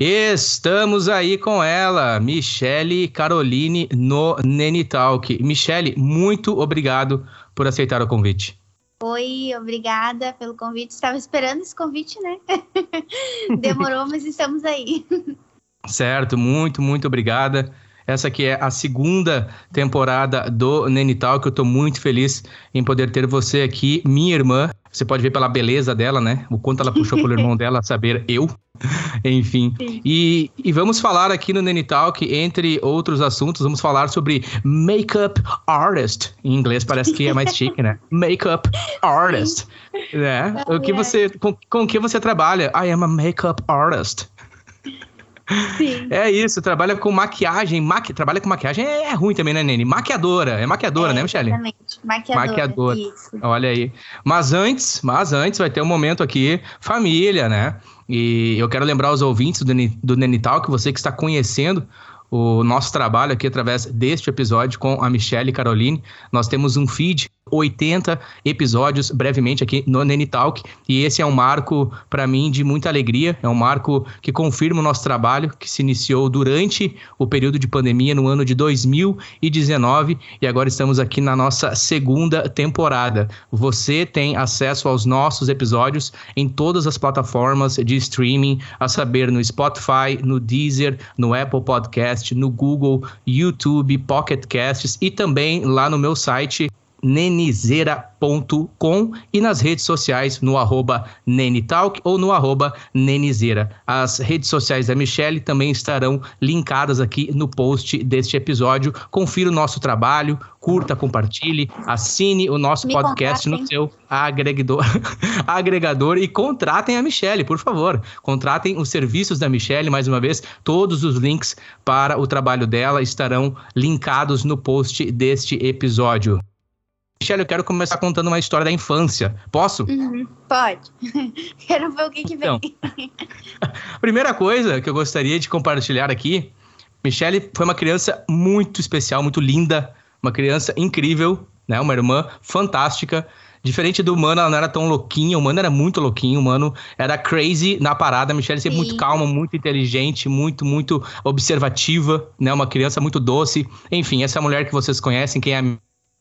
Estamos aí com ela, Michele Caroline no Neni Talk. Michele, muito obrigado por aceitar o convite. Oi, obrigada pelo convite. Estava esperando esse convite, né? Demorou, mas estamos aí. Certo, muito, muito obrigada. Essa aqui é a segunda temporada do Nenital, que eu estou muito feliz em poder ter você aqui, minha irmã. Você pode ver pela beleza dela, né? O quanto ela puxou pelo irmão dela, saber eu. Enfim. E, e, vamos falar aqui no Nene Talk, entre outros assuntos, vamos falar sobre makeup artist. Em inglês parece que é mais chique, né? Makeup artist. Né? O que você, com, com que você trabalha? I am a makeup artist. Sim. É isso, trabalha com maquiagem. Maqui... Trabalha com maquiagem é, é ruim também, né, Nene? Maquiadora. É maquiadora, é, né, Michelle? Exatamente. Maquiadora. Maquiadora. Olha aí. Mas antes, mas antes vai ter um momento aqui, família, né? E eu quero lembrar os ouvintes do, do Nenital que você que está conhecendo o nosso trabalho aqui através deste episódio com a Michelle e Caroline. Nós temos um feed 80 episódios brevemente aqui no Nene Talk. E esse é um marco para mim de muita alegria, é um marco que confirma o nosso trabalho que se iniciou durante o período de pandemia no ano de 2019 e agora estamos aqui na nossa segunda temporada. Você tem acesso aos nossos episódios em todas as plataformas de streaming, a saber no Spotify, no Deezer, no Apple Podcast, no Google, YouTube, Pocket Casts e também lá no meu site nenizeira.com e nas redes sociais no arroba nenitalk ou no arroba nenizeira. As redes sociais da Michelle também estarão linkadas aqui no post deste episódio. Confira o nosso trabalho, curta, compartilhe, assine o nosso Me podcast contratem. no seu agregador, agregador e contratem a Michelle, por favor. Contratem os serviços da Michelle, mais uma vez, todos os links para o trabalho dela estarão linkados no post deste episódio. Michelle, eu quero começar contando uma história da infância. Posso? Uhum, pode. quero ver o que, que vem. Então, primeira coisa que eu gostaria de compartilhar aqui: Michelle foi uma criança muito especial, muito linda, uma criança incrível, né? Uma irmã fantástica. Diferente do Mano, ela não era tão louquinha. O Mano era muito louquinho. O Mano era crazy na parada. A Michelle sempre muito calma, muito inteligente, muito, muito observativa, né? Uma criança muito doce. Enfim, essa mulher que vocês conhecem, quem é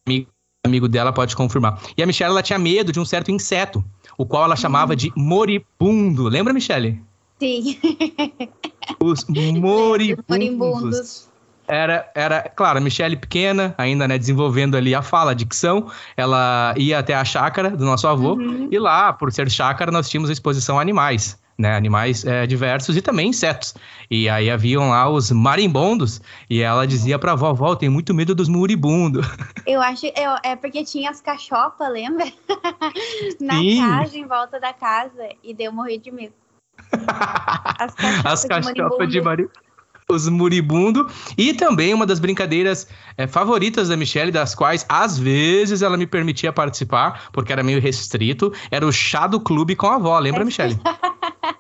amigo amigo dela pode confirmar. E a Michelle ela tinha medo de um certo inseto, o qual ela chamava de moribundo. Lembra, Michelle? Sim. Os moribundos. moribundos. Era, era, claro, a Michelle pequena, ainda, né, desenvolvendo ali a fala, a dicção, ela ia até a chácara do nosso avô, uhum. e lá, por ser chácara, nós tínhamos a exposição a animais né, animais é, diversos e também insetos. E aí haviam lá os marimbondos, e ela dizia pra vovó, tem muito medo dos muribundos. Eu acho, eu, é porque tinha as cachopas, lembra? Na Sim. casa, em volta da casa, e deu morrer de medo. As cachopas, as cachopas de maribondo os muribundo e também uma das brincadeiras é, favoritas da Michelle, das quais às vezes ela me permitia participar, porque era meio restrito, era o chá do clube com a avó, lembra, Michelle?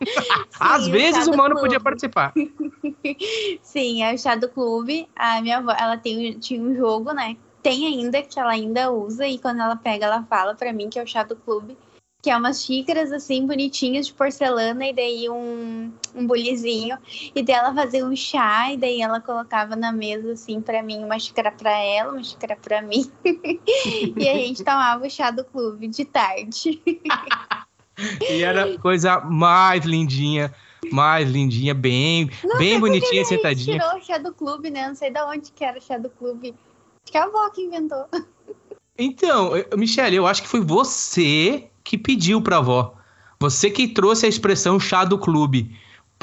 às vezes o, o mano podia participar. Sim, é o chá do clube. A minha avó, ela tem, tinha um jogo, né? Tem ainda, que ela ainda usa, e quando ela pega, ela fala para mim que é o chá do clube que é umas xícaras assim bonitinhas de porcelana e daí um, um bulizinho e dela fazer um chá e daí ela colocava na mesa assim para mim uma xícara para ela, uma xícara para mim e a gente tomava o chá do clube de tarde. E era coisa mais lindinha, mais lindinha, bem, Não bem bonitinha, sentadinha. tirou o chá do clube, né? Não sei de onde que era o chá do clube. Acho que a avó que inventou. Então, Michelle, eu acho que foi você que pediu pra avó. Você que trouxe a expressão chá do clube.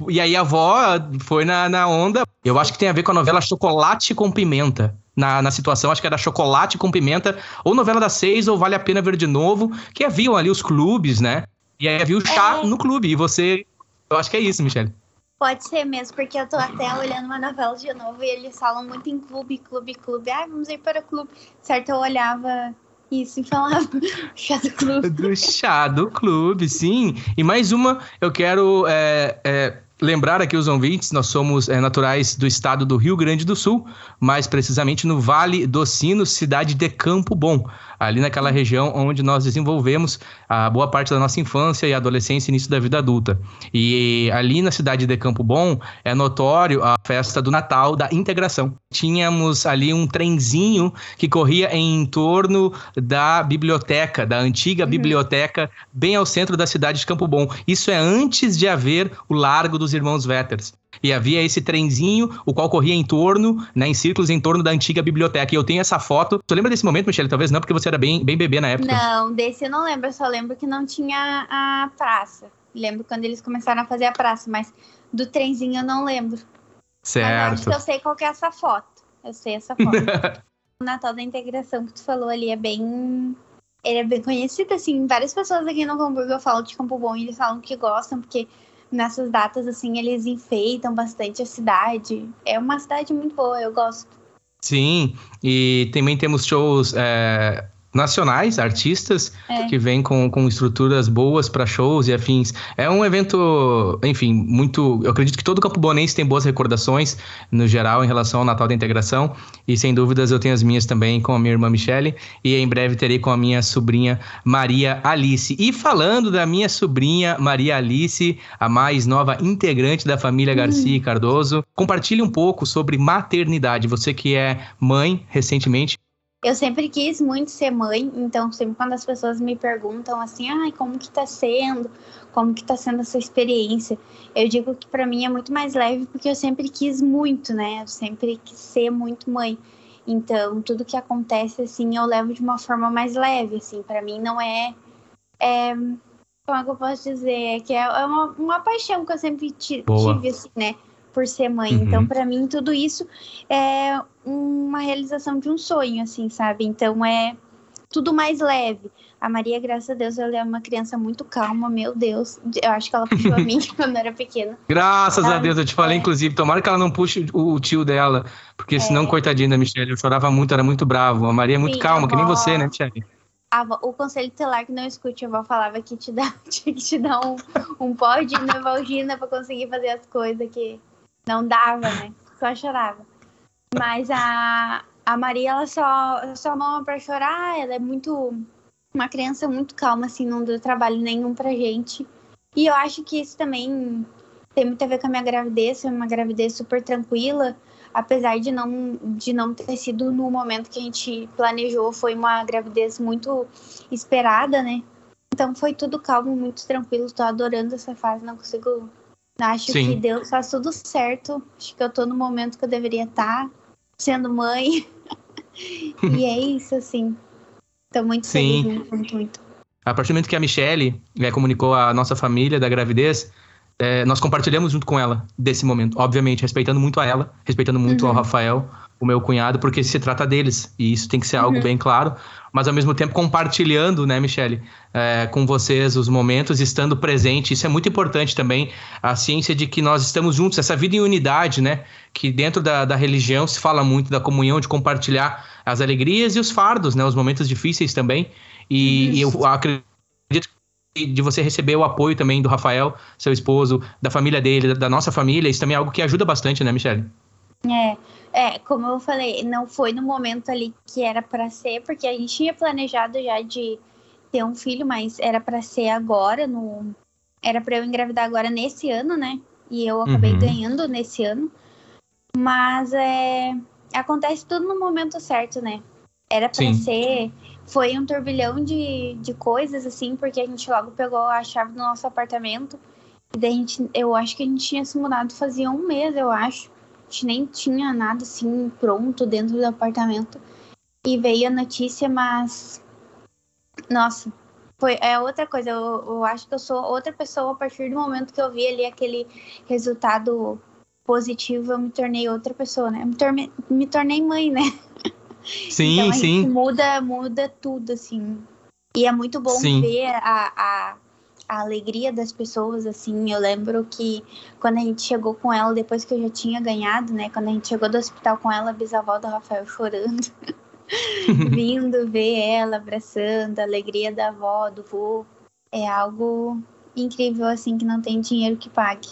E aí a avó foi na, na onda. Eu acho que tem a ver com a novela Chocolate com Pimenta. Na, na situação, acho que era Chocolate com Pimenta, ou novela das seis, ou Vale a Pena Ver de Novo, que haviam ali os clubes, né? E aí havia o chá é... no clube. E você. Eu acho que é isso, Michelle. Pode ser mesmo, porque eu tô até olhando uma novela de novo e eles falam muito em clube, clube, clube. Ah, vamos ir para o clube. Certo, eu olhava isso, e falava chá do clube. Do chá do clube, sim. E mais uma, eu quero é, é, lembrar aqui os ouvintes, nós somos é, naturais do estado do Rio Grande do Sul, mais precisamente no Vale do Sino, cidade de Campo Bom, ali naquela região onde nós desenvolvemos a boa parte da nossa infância e adolescência e início da vida adulta. E ali na cidade de Campo Bom é notório a festa do Natal da integração. Tínhamos ali um trenzinho que corria em torno da biblioteca, da antiga uhum. biblioteca, bem ao centro da cidade de Campo Bom. Isso é antes de haver o Largo dos Irmãos Vetters. E havia esse trenzinho, o qual corria em torno, né, em círculos em torno da antiga biblioteca. E eu tenho essa foto. Tu lembra desse momento, Michelle? Talvez não, porque você era bem, bem bebê na época. Não, desse eu não lembro. Eu só lembro que não tinha a praça. Lembro quando eles começaram a fazer a praça, mas do trenzinho eu não lembro. Certo. Mas acho que eu sei qual que é essa foto. Eu sei essa foto. o Natal da Integração que tu falou ali é bem ele é bem conhecido, assim, várias pessoas aqui no Hamburgo eu falo de Campo Bom e eles falam que gostam, porque nessas datas, assim, eles enfeitam bastante a cidade. É uma cidade muito boa, eu gosto. Sim, e também temos shows é, nacionais, artistas é. que vêm com, com estruturas boas para shows e afins. É um evento, enfim, muito. Eu acredito que todo Campo Bonense tem boas recordações, no geral, em relação ao Natal da Integração. E sem dúvidas eu tenho as minhas também com a minha irmã Michele. E em breve terei com a minha sobrinha Maria Alice. E falando da minha sobrinha Maria Alice, a mais nova integrante da família Garcia hum. Cardoso, compartilhe um pouco sobre maternidade. Você que é mãe recentemente eu sempre quis muito ser mãe, então sempre quando as pessoas me perguntam assim, ai, como que tá sendo? Como que tá sendo essa experiência? Eu digo que para mim é muito mais leve porque eu sempre quis muito, né? Eu sempre quis ser muito mãe. Então, tudo que acontece assim, eu levo de uma forma mais leve, assim, para mim não é, é como é que eu posso dizer? É que é uma, uma paixão que eu sempre tive, assim, né? Por ser mãe. Uhum. Então, para mim, tudo isso é uma realização de um sonho, assim, sabe? Então, é tudo mais leve. A Maria, graças a Deus, ela é uma criança muito calma, meu Deus. Eu acho que ela puxou a mim quando eu era pequena. Graças a Deus, eu te falei, é. inclusive, tomara que ela não puxe o tio dela, porque é. senão, coitadinha da Michelle, eu chorava muito, era muito bravo. A Maria é muito Sim, calma, que nem você, né, Michelle? o conselho telar que não escute, a avó falava que te dá, tinha que te dar um, um pó de Nevalgina pra conseguir fazer as coisas que não dava, né? Só chorava. Mas a, a Maria, ela só, só mama pra chorar, ela é muito. Uma criança muito calma, assim, não deu trabalho nenhum pra gente. E eu acho que isso também tem muito a ver com a minha gravidez, foi uma gravidez super tranquila, apesar de não, de não ter sido no momento que a gente planejou, foi uma gravidez muito esperada, né? Então foi tudo calmo, muito tranquilo, tô adorando essa fase, não consigo Acho Sim. que Deus faz tudo certo. Acho que eu tô no momento que eu deveria estar, tá, sendo mãe. e é isso, assim. Tô muito Sim. feliz, muito, muito. A partir do momento que a Michelle é, comunicou a nossa família da gravidez, é, nós compartilhamos junto com ela desse momento. Obviamente, respeitando muito a ela, respeitando muito uhum. ao Rafael, o meu cunhado, porque se trata deles. E isso tem que ser algo uhum. bem claro. Mas ao mesmo tempo compartilhando, né, Michele, é, com vocês os momentos, estando presente. Isso é muito importante também. A ciência de que nós estamos juntos, essa vida em unidade, né? Que dentro da, da religião se fala muito da comunhão, de compartilhar as alegrias e os fardos, né? Os momentos difíceis também. E, e eu acredito de você receber o apoio também do Rafael, seu esposo, da família dele, da nossa família, isso também é algo que ajuda bastante, né, Michelle? É, é, como eu falei, não foi no momento ali que era para ser, porque a gente tinha planejado já de ter um filho, mas era para ser agora, no era para eu engravidar agora nesse ano, né? E eu acabei uhum. ganhando nesse ano. Mas é acontece tudo no momento certo, né? Era para ser, foi um turbilhão de, de coisas assim, porque a gente logo pegou a chave do nosso apartamento. E daí a gente, eu acho que a gente tinha se mudado fazia um mês, eu acho gente nem tinha nada assim pronto dentro do apartamento. E veio a notícia, mas. Nossa, foi, é outra coisa. Eu, eu, acho que eu sou outra pessoa a partir do momento que eu vi ali aquele resultado positivo. Eu me tornei outra pessoa, né? Me tornei, me tornei mãe, né? Sim, então, sim. Muda, muda tudo, assim. E é muito bom sim. ver a, a a alegria das pessoas, assim. Eu lembro que quando a gente chegou com ela, depois que eu já tinha ganhado, né? Quando a gente chegou do hospital com ela, a bisavó do Rafael chorando. Vindo ver ela, abraçando, a alegria da avó, do vô. É algo incrível, assim, que não tem dinheiro que pague.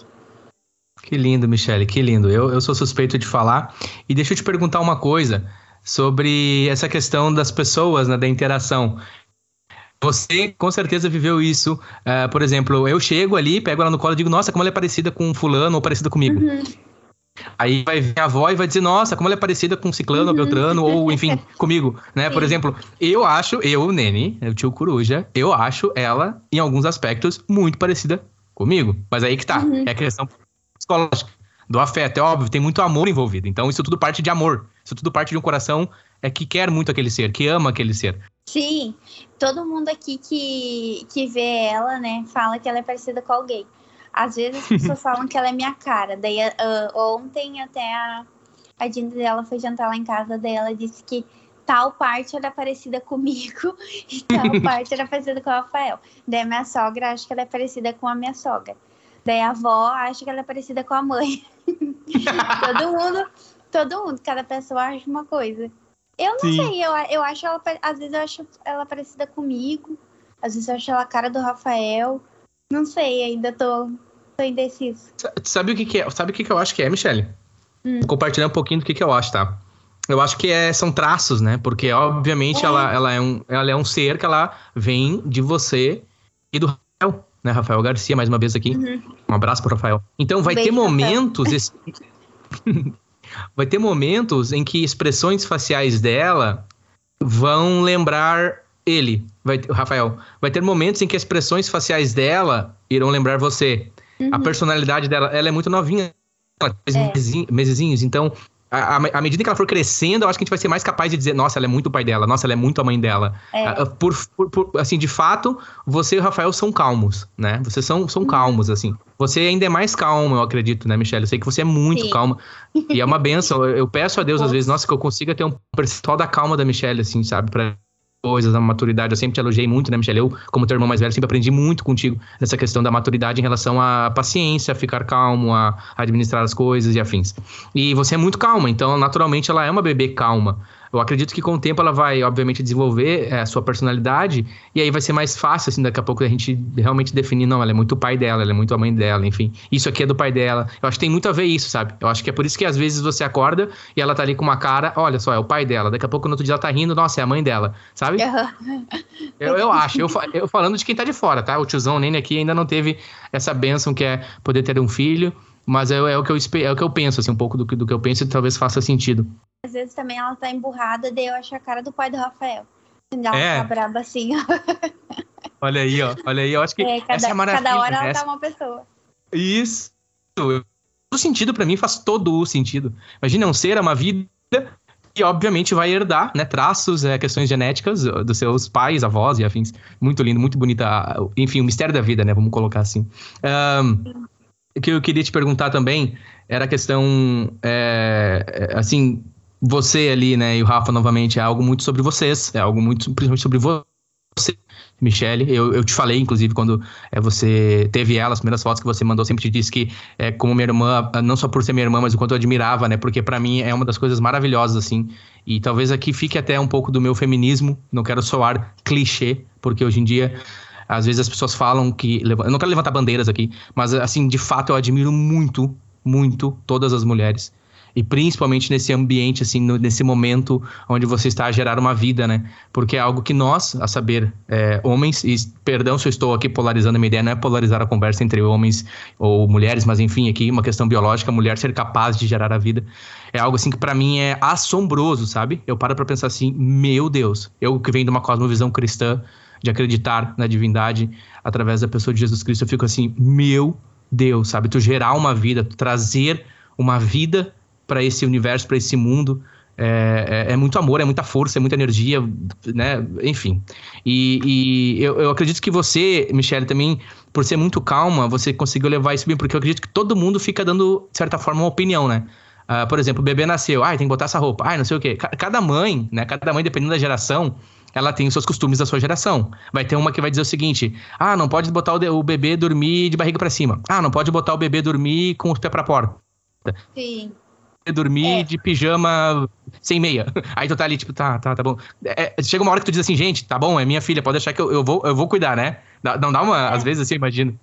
Que lindo, Michele, que lindo. Eu, eu sou suspeito de falar. E deixa eu te perguntar uma coisa sobre essa questão das pessoas, né, da interação. Você com certeza viveu isso. Uh, por exemplo, eu chego ali, pego ela no colo e digo, nossa, como ela é parecida com fulano ou parecida comigo. Uhum. Aí vai vir a avó e vai dizer, nossa, como ela é parecida com ciclano, uhum. beltrano, ou enfim, comigo, né? Sim. Por exemplo, eu acho, eu, Nene, o tio Coruja, eu acho ela, em alguns aspectos, muito parecida comigo. Mas aí que tá, uhum. é a questão psicológica, do afeto, é óbvio, tem muito amor envolvido. Então isso tudo parte de amor, isso tudo parte de um coração é que quer muito aquele ser, que ama aquele ser. Sim, todo mundo aqui que, que vê ela, né, fala que ela é parecida com alguém. Às vezes as pessoas falam que ela é minha cara. Daí uh, ontem até a, a Dina dela foi jantar lá em casa, daí ela disse que tal parte era parecida comigo e tal parte era parecida com o Rafael. Daí a minha sogra acha que ela é parecida com a minha sogra. Daí a avó acha que ela é parecida com a mãe. todo mundo, todo mundo, cada pessoa acha uma coisa. Eu não Sim. sei, eu, eu acho ela, às vezes eu acho ela parecida comigo, às vezes eu acho ela a cara do Rafael. Não sei, ainda tô, tô indeciso. Sabe o que, que é? Sabe o que, que eu acho que é, Michelle? Hum. Vou compartilhar um pouquinho do que, que eu acho, tá? Eu acho que é, são traços, né? Porque, obviamente, é. Ela, ela, é um, ela é um ser que ela vem de você e do Rafael, né? Rafael Garcia, mais uma vez aqui. Uhum. Um abraço pro Rafael. Então, vai Beijo, ter momentos. Esse... vai ter momentos em que expressões faciais dela vão lembrar ele, vai, Rafael. Vai ter momentos em que expressões faciais dela irão lembrar você. Uhum. A personalidade dela, ela é muito novinha, ela é. mesezinhos, então à medida que ela for crescendo, eu acho que a gente vai ser mais capaz de dizer, nossa, ela é muito o pai dela, nossa, ela é muito a mãe dela. É. Uh, por, por, por, assim, de fato, você e o Rafael são calmos, né? Vocês são, são uhum. calmos, assim. Você ainda é mais calmo, eu acredito, né, Michelle? Eu sei que você é muito Sim. calma. E é uma benção. Eu peço a Deus, às vezes, nossa, que eu consiga ter um percentual da calma da Michelle, assim, sabe? Pra coisas, a maturidade. Eu sempre te elogiei muito, né, Michelle? Eu, como teu irmão mais velho, sempre aprendi muito contigo nessa questão da maturidade em relação à paciência, a ficar calmo, a administrar as coisas e afins. E você é muito calma, então, naturalmente, ela é uma bebê calma. Eu acredito que com o tempo ela vai, obviamente, desenvolver é, a sua personalidade e aí vai ser mais fácil, assim, daqui a pouco a gente realmente definir, não, ela é muito o pai dela, ela é muito a mãe dela, enfim. Isso aqui é do pai dela. Eu acho que tem muito a ver isso, sabe? Eu acho que é por isso que às vezes você acorda e ela tá ali com uma cara, olha só, é o pai dela. Daqui a pouco no outro dia ela tá rindo, nossa, é a mãe dela, sabe? Uhum. Eu, eu acho. Eu, eu falando de quem tá de fora, tá? O tiozão Nene aqui ainda não teve essa benção que é poder ter um filho. Mas é, é, o que eu, é o que eu penso, assim, um pouco do que, do que eu penso e talvez faça sentido. Às vezes também ela tá emburrada, daí eu acho a cara do pai do Rafael. Ela é. tá braba assim, Olha aí, ó. Olha aí, eu acho que é, cada, essa é a maravilha. Cada hora ela essa... tá uma pessoa. Isso. O sentido para mim faz todo o sentido. Imagina um ser, é uma vida e obviamente vai herdar, né, traços, é, questões genéticas dos seus pais, avós e afins. Muito lindo, muito bonita. Enfim, o mistério da vida, né? Vamos colocar assim. Um, o que eu queria te perguntar também era a questão, é, assim, você ali, né, e o Rafa novamente, é algo muito sobre vocês, é algo muito, principalmente sobre você, Michele. Eu, eu te falei, inclusive, quando é, você teve ela, as primeiras fotos que você mandou, sempre te disse que, é, como minha irmã, não só por ser minha irmã, mas o quanto eu admirava, né, porque para mim é uma das coisas maravilhosas, assim. E talvez aqui fique até um pouco do meu feminismo, não quero soar clichê, porque hoje em dia. Às vezes as pessoas falam que. Eu não quero levantar bandeiras aqui, mas assim, de fato eu admiro muito, muito todas as mulheres e principalmente nesse ambiente, assim, no, nesse momento onde você está a gerar uma vida, né? Porque é algo que nós, a saber, é, homens, e perdão se eu estou aqui polarizando a minha ideia, não é polarizar a conversa entre homens ou mulheres, mas enfim, aqui uma questão biológica, a mulher ser capaz de gerar a vida, é algo assim que para mim é assombroso, sabe? Eu paro para pensar assim, meu Deus, eu que venho de uma cosmovisão cristã, de acreditar na divindade através da pessoa de Jesus Cristo, eu fico assim, meu Deus, sabe? Tu gerar uma vida, tu trazer uma vida para esse universo, para esse mundo. É, é, é, muito amor, é muita força, é muita energia, né? Enfim. E, e eu, eu, acredito que você, Michelle, também, por ser muito calma, você conseguiu levar isso bem, porque eu acredito que todo mundo fica dando, de certa forma, uma opinião, né? Uh, por exemplo, o bebê nasceu, ai, tem que botar essa roupa, ai, não sei o quê. Cada mãe, né? Cada mãe, dependendo da geração, ela tem os seus costumes da sua geração. Vai ter uma que vai dizer o seguinte: ah, não pode botar o, bebê dormir de barriga para cima. Ah, não pode botar o bebê dormir com os pés pra porta. Sim dormir é. de pijama sem meia. Aí tu tá ali, tipo, tá, tá, tá bom. É, chega uma hora que tu diz assim, gente, tá bom, é minha filha, pode deixar que eu, eu, vou, eu vou cuidar, né? Não dá uma, é. às vezes assim, eu imagino.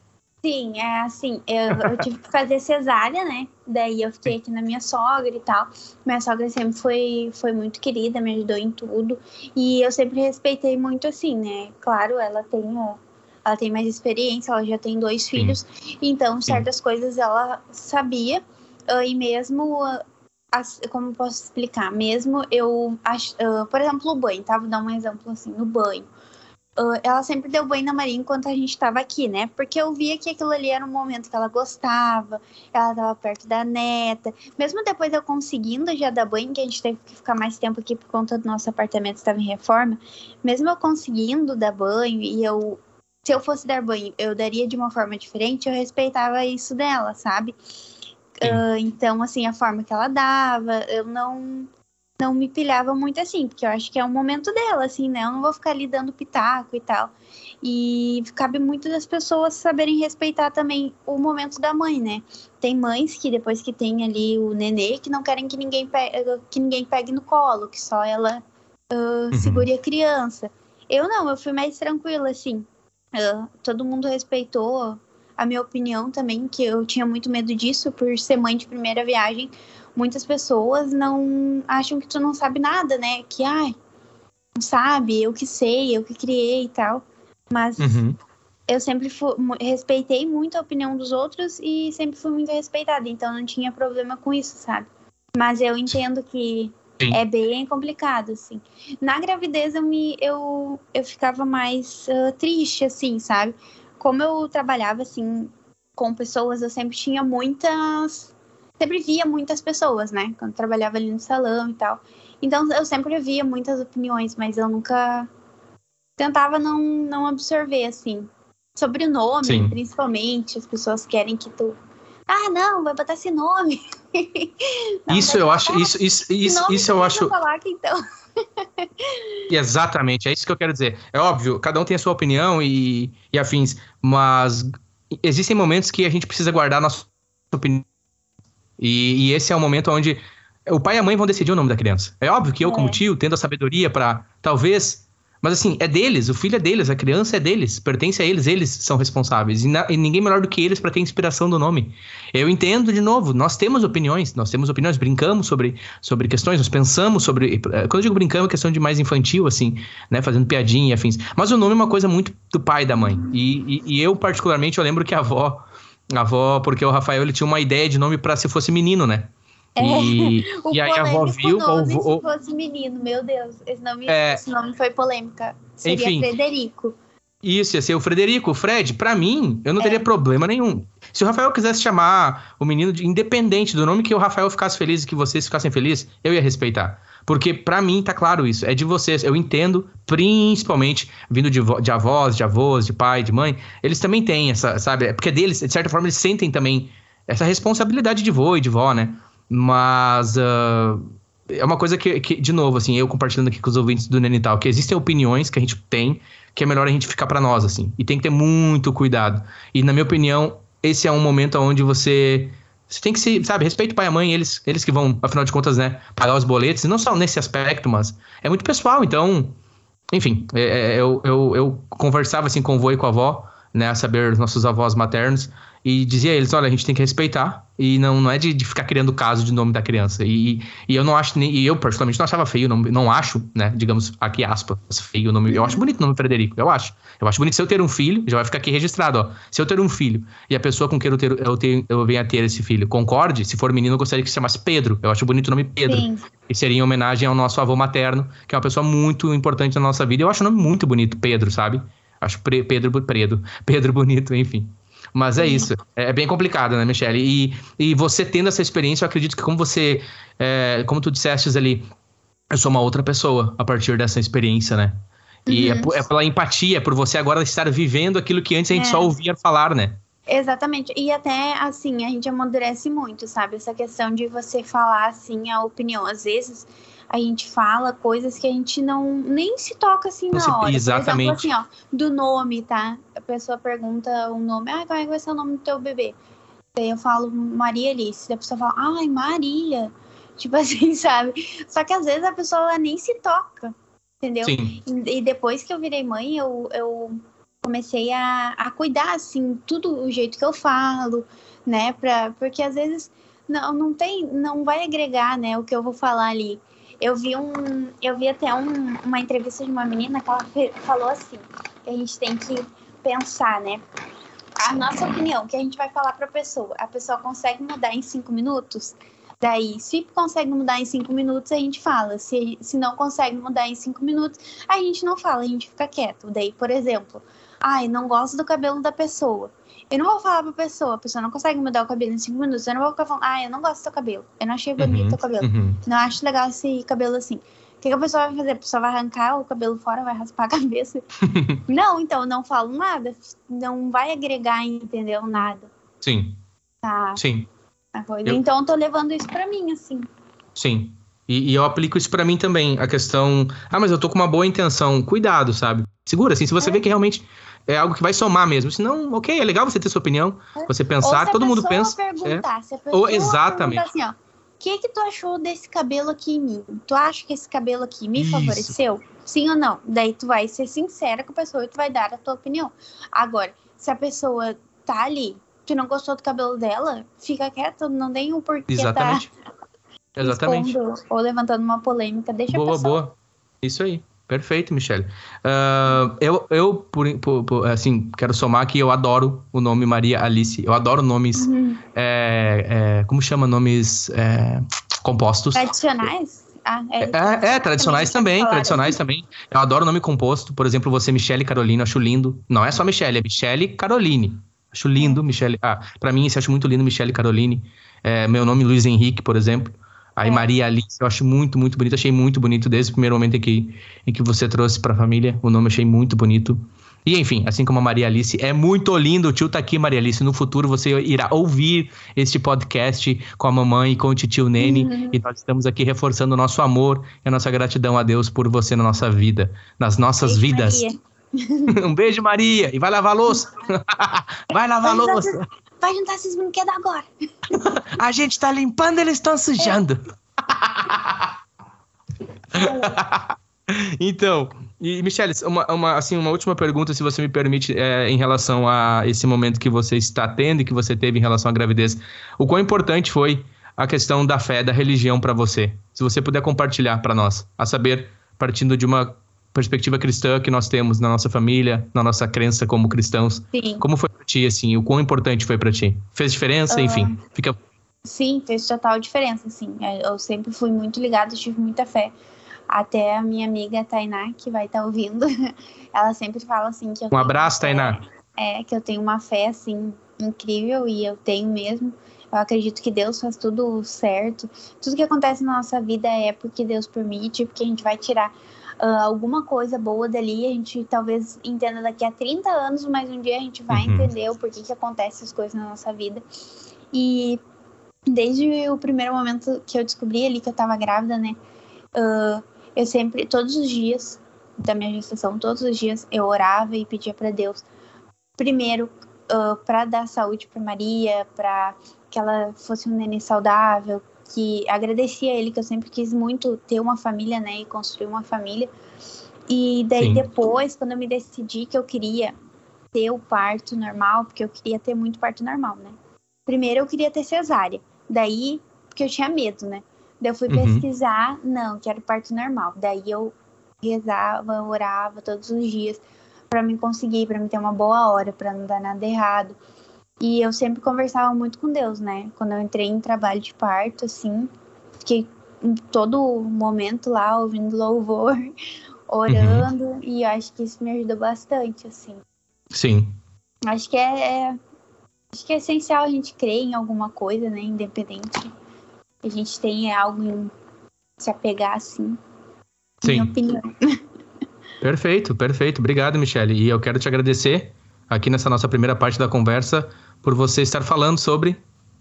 Sim, é assim, eu, eu, tive que fazer cesárea, né? Daí eu fiquei aqui na minha sogra e tal. Minha sogra sempre foi, foi muito querida, me ajudou em tudo. E eu sempre respeitei muito assim, né? Claro, ela tem, ela tem mais experiência, ela já tem dois filhos. Então, certas Sim. coisas ela sabia. Ah, e mesmo, ah, como posso explicar? Mesmo eu, ah, por exemplo, o banho, tá? Vou dar um exemplo assim, no banho uh, ela sempre deu banho na Maria enquanto a gente estava aqui, né? Porque eu via que aquilo ali era um momento que ela gostava, ela estava perto da neta. Mesmo depois eu conseguindo já dar banho, que a gente teve que ficar mais tempo aqui por conta do nosso apartamento estava em reforma, mesmo eu conseguindo dar banho e eu se eu fosse dar banho, eu daria de uma forma diferente, eu respeitava isso dela, sabe? Uh, então, assim, a forma que ela dava, eu não não me pilhava muito assim, porque eu acho que é um momento dela, assim, né? Eu não vou ficar ali dando pitaco e tal. E cabe muito das pessoas saberem respeitar também o momento da mãe, né? Tem mães que depois que tem ali o nenê, que não querem que ninguém pegue, que ninguém pegue no colo, que só ela uh, uhum. segure a criança. Eu não, eu fui mais tranquila, assim. Uh, todo mundo respeitou a minha opinião também, que eu tinha muito medo disso por ser mãe de primeira viagem muitas pessoas não acham que tu não sabe nada, né? Que, ai, não sabe, eu que sei, eu que criei e tal. Mas uhum. eu sempre fui, respeitei muito a opinião dos outros e sempre fui muito respeitada, então não tinha problema com isso, sabe? Mas eu entendo que Sim. é bem complicado, assim. Na gravidez eu me eu, eu ficava mais uh, triste, assim, sabe? Como eu trabalhava assim com pessoas, eu sempre tinha muitas sempre via muitas pessoas, né? Quando trabalhava ali no salão e tal. Então eu sempre via muitas opiniões, mas eu nunca tentava não, não absorver, assim. Sobre o nome, Sim. principalmente, as pessoas querem que tu. Ah, não, vai botar esse nome. não, isso eu acho. Isso, isso, isso, isso eu acho. Falar aqui, então. Exatamente, é isso que eu quero dizer. É óbvio, cada um tem a sua opinião e, e afins, mas existem momentos que a gente precisa guardar nossa opinião e, e, esse é o momento onde o pai e a mãe vão decidir o nome da criança. É óbvio que eu, é. como tio, tendo a sabedoria para talvez. Mas assim, é deles, o filho é deles, a criança é deles, pertence a eles, eles são responsáveis. E, na, e ninguém melhor do que eles para ter inspiração do nome. Eu entendo, de novo, nós temos opiniões, nós temos opiniões, brincamos sobre, sobre questões, nós pensamos sobre. Eh, quando eu digo brincamos, é questão de mais infantil, assim, né? Fazendo piadinha e afins. Mas o nome é uma coisa muito do pai e da mãe. E, e, e eu, particularmente, eu lembro que a avó a avó, porque o Rafael ele tinha uma ideia de nome para se fosse menino, né? É, e, e aí a avó viu. Nome, o, se fosse menino, meu Deus, esse nome, é, esse nome foi polêmica. Seria enfim, Frederico. Isso, ia ser o Frederico. O Fred, para mim, eu não é. teria problema nenhum. Se o Rafael quisesse chamar o menino de independente do nome que o Rafael ficasse feliz e que vocês ficassem felizes, eu ia respeitar. Porque para mim tá claro isso, é de vocês. Eu entendo, principalmente vindo de, de avós, de avós, de pai, de mãe, eles também têm essa, sabe? É porque deles, de certa forma, eles sentem também essa responsabilidade de vô e de vó, né? Mas uh, é uma coisa que, que, de novo, assim, eu compartilhando aqui com os ouvintes do Nenital, que existem opiniões que a gente tem que é melhor a gente ficar para nós, assim. E tem que ter muito cuidado. E, na minha opinião, esse é um momento onde você você tem que se, sabe, respeito pai e mãe, eles, eles que vão, afinal de contas, né, pagar os boletos, e não só nesse aspecto, mas é muito pessoal, então, enfim, é, é, eu, eu, eu conversava assim com o vô e com a avó, né, a saber os nossos avós maternos, e dizia a eles, olha, a gente tem que respeitar, e não, não é de, de ficar criando caso de nome da criança. E, e eu não acho, nem, e eu particularmente não achava feio, não, não acho, né, digamos, aqui aspas, feio o nome. Eu acho bonito o nome Frederico, eu acho. Eu acho bonito se eu ter um filho, já vai ficar aqui registrado, ó. Se eu ter um filho e a pessoa com quem eu, ter, eu, ter, eu venho a ter esse filho concorde, se for menino, eu gostaria que se chamasse Pedro. Eu acho bonito o nome Pedro. Sim. E seria em homenagem ao nosso avô materno, que é uma pessoa muito importante na nossa vida. Eu acho o nome muito bonito, Pedro, sabe? Acho Pedro Pedro, Pedro bonito, enfim. Mas é isso. É bem complicado, né, Michelle? E, e você tendo essa experiência, eu acredito que como você, é, como tu disseste ali, eu sou uma outra pessoa a partir dessa experiência, né? E é uhum. é, é, pela empatia, por você agora estar vivendo aquilo que antes a gente é. só ouvia falar, né? Exatamente. E até, assim, a gente amadurece muito, sabe? Essa questão de você falar, assim, a opinião. Às vezes, a gente fala coisas que a gente não nem se toca assim na hora. Exatamente. Por exemplo, assim, ó, do nome, tá? Pessoa pergunta o um nome, ah, qual é vai ser o nome do teu bebê? Daí eu falo Maria Alice, daí a pessoa fala, ai, Maria. Tipo assim, sabe? Só que às vezes a pessoa nem se toca, entendeu? Sim. E, e depois que eu virei mãe, eu, eu comecei a, a cuidar, assim, tudo o jeito que eu falo, né? Pra, porque às vezes não, não tem, não vai agregar, né, o que eu vou falar ali. Eu vi um, eu vi até um, uma entrevista de uma menina que ela falou assim, que a gente tem que pensar, né? A nossa opinião, que a gente vai falar para a pessoa, a pessoa consegue mudar em cinco minutos? Daí, se consegue mudar em cinco minutos, a gente fala. Se, se não consegue mudar em cinco minutos, a gente não fala, a gente fica quieto. Daí, por exemplo, ai, não gosto do cabelo da pessoa. Eu não vou falar pra pessoa, a pessoa não consegue mudar o cabelo em cinco minutos. Eu não vou ficar falando, ah, eu não gosto do teu cabelo. Eu não achei bonito o teu cabelo. Uhum. Não acho legal esse cabelo assim. O que, que, a pessoa vai fazer? A pessoa vai arrancar o cabelo fora, vai raspar a cabeça. não, então, não falo nada. Não vai agregar, entendeu? Nada. Sim. Tá. Sim. Eu... Então, eu tô levando isso pra mim, assim. Sim. E, e eu aplico isso para mim também. A questão. Ah, mas eu tô com uma boa intenção. Cuidado, sabe? Segura, assim. Se você é. vê que realmente é algo que vai somar mesmo. Senão, ok, é legal você ter sua opinião, é. você pensar, todo mundo pensa. Perguntar, é. se a pessoa Ou exatamente. Assim, ó, que que tu achou desse cabelo aqui em mim? Tu acha que esse cabelo aqui me Isso. favoreceu? Sim ou não? Daí tu vai ser sincera com a pessoa e tu vai dar a tua opinião. Agora, se a pessoa tá ali, tu não gostou do cabelo dela, fica quieto, não tem o porquê tá Exatamente. tá Exatamente. ou levantando uma polêmica, deixa boa, a pessoa. Boa, Isso aí. Perfeito, Michele. Uh, eu, eu por, por, assim, quero somar que eu adoro o nome Maria Alice. Eu adoro nomes. Uhum. É, é, como chama? Nomes é, compostos. Tradicionais? Ah, é, é, é, tradicionais também, tradicionais também. Eu adoro nome composto. Por exemplo, você, Michele Carolina, acho lindo. Não é só Michele, é Michele Caroline. Acho lindo, Michele. Ah, pra mim, esse acho muito lindo, Michele Caroline. É, meu nome, Luiz Henrique, por exemplo. Aí é. Maria Alice, eu acho muito, muito bonito. Achei muito bonito desde o primeiro momento em que, em que você trouxe pra família. O nome eu achei muito bonito. E enfim, assim como a Maria Alice, é muito lindo. O tio tá aqui, Maria Alice. No futuro você irá ouvir este podcast com a mamãe e com o tio Nene. Uhum. E nós estamos aqui reforçando o nosso amor e a nossa gratidão a Deus por você na nossa vida, nas nossas beijo, vidas. Um beijo, Maria. E vai lavar louça. vai lavar louça vai juntar esses brinquedos agora. A gente tá limpando, eles estão sujando. então, e Michelle, uma, uma, assim, uma última pergunta, se você me permite, é, em relação a esse momento que você está tendo e que você teve em relação à gravidez. O quão importante foi a questão da fé, da religião para você? Se você puder compartilhar para nós, a saber, partindo de uma perspectiva cristã que nós temos na nossa família, na nossa crença como cristãos. Sim. Como foi para ti, assim? O quão importante foi para ti? Fez diferença? Uh, Enfim, fica... Sim, fez total diferença, assim. Eu sempre fui muito ligada, tive muita fé. Até a minha amiga Tainá, que vai estar tá ouvindo, ela sempre fala assim que Um abraço, fé, Tainá. É, que eu tenho uma fé, assim, incrível e eu tenho mesmo. Eu acredito que Deus faz tudo certo. Tudo que acontece na nossa vida é porque Deus permite, porque a gente vai tirar uh, alguma coisa boa dali, a gente talvez entenda daqui a 30 anos, mas um dia a gente vai uhum. entender o porquê que acontecem as coisas na nossa vida. E desde o primeiro momento que eu descobri ali que eu tava grávida, né? Uh, eu sempre, todos os dias da minha gestação, todos os dias eu orava e pedia para Deus, primeiro, uh, para dar saúde para Maria, para que ela fosse um neném saudável, que agradecia a ele, que eu sempre quis muito ter uma família, né, e construir uma família. E daí Sim. depois, quando eu me decidi que eu queria ter o parto normal, porque eu queria ter muito parto normal, né? Primeiro eu queria ter cesárea, daí porque eu tinha medo, né? Daí eu fui uhum. pesquisar, não, quero parto normal. Daí eu rezava, orava todos os dias para me conseguir, para me ter uma boa hora, para não dar nada errado. E eu sempre conversava muito com Deus, né? Quando eu entrei em trabalho de parto, assim, fiquei em todo momento lá ouvindo louvor, orando, uhum. e eu acho que isso me ajudou bastante, assim. Sim. Acho que é, é, acho que é essencial a gente crer em alguma coisa, né? Independente. A gente tem algo em se apegar, assim. Sim. Minha opinião. Perfeito, perfeito. Obrigado, Michele. E eu quero te agradecer aqui nessa nossa primeira parte da conversa por você estar falando sobre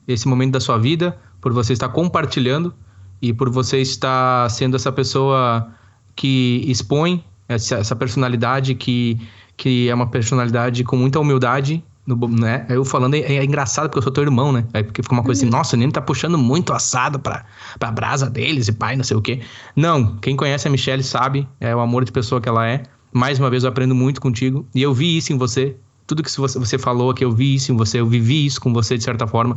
esse momento da sua vida, por você estar compartilhando e por você estar sendo essa pessoa que expõe essa, essa personalidade que, que é uma personalidade com muita humildade no, né? Eu falando é, é, engraçado porque eu sou teu irmão, né? Aí porque fica uma coisa assim, uhum. nossa, o Nino tá puxando muito assado pra, pra brasa deles e pai, não sei o quê. Não, quem conhece a Michelle sabe, é o amor de pessoa que ela é. Mais uma vez, eu aprendo muito contigo. E eu vi isso em você. Tudo que você falou aqui, eu vi isso em você. Eu vivi isso com você, de certa forma.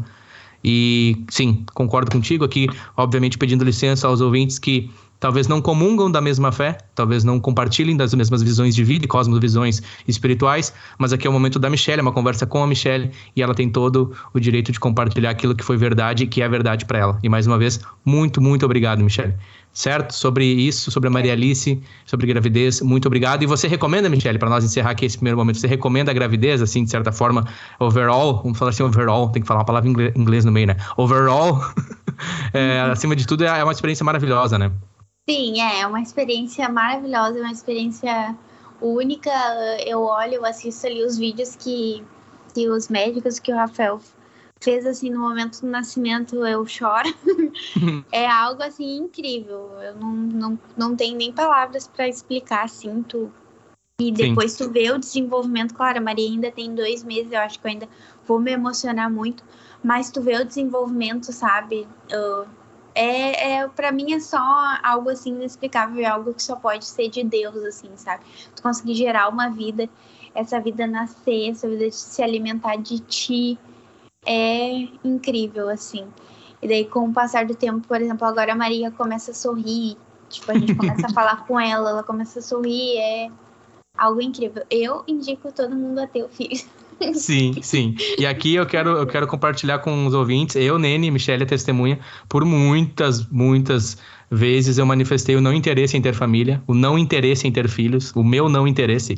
E sim, concordo contigo aqui, obviamente pedindo licença aos ouvintes que talvez não comungam da mesma fé, talvez não compartilhem das mesmas visões de vida e cosmovisões espirituais, mas aqui é o momento da Michelle, é uma conversa com a Michelle e ela tem todo o direito de compartilhar aquilo que foi verdade e que é verdade para ela. E mais uma vez, muito, muito obrigado, Michelle. Certo? Sobre isso, sobre a Maria Alice, sobre gravidez, muito obrigado. E você recomenda, Michelle, para nós encerrar aqui esse primeiro momento, você recomenda a gravidez, assim, de certa forma, overall, vamos falar assim, overall, tem que falar uma palavra em inglês no meio, né? Overall, é, acima de tudo, é uma experiência maravilhosa, né? Sim, é, é uma experiência maravilhosa, uma experiência única. Eu olho, eu assisto ali os vídeos que, que os médicos que o Rafael fez assim no momento do nascimento, eu choro. é algo assim incrível. Eu não, não, não tenho nem palavras para explicar assim, tu. E depois Sim. tu vê o desenvolvimento, claro, a Maria ainda tem dois meses, eu acho que eu ainda vou me emocionar muito, mas tu vê o desenvolvimento, sabe? Uh, é, é para mim é só algo assim inexplicável, é algo que só pode ser de Deus, assim, sabe? Tu conseguir gerar uma vida, essa vida nascer, essa vida se alimentar de ti, é incrível, assim. E daí, com o passar do tempo, por exemplo, agora a Maria começa a sorrir, tipo, a gente começa a falar com ela, ela começa a sorrir, é algo incrível. Eu indico todo mundo a ter o filho. Sim, sim. E aqui eu quero, eu quero compartilhar com os ouvintes, eu, Nene, Michelle é testemunha, por muitas, muitas vezes eu manifestei o não interesse em ter família, o não interesse em ter filhos, o meu não interesse.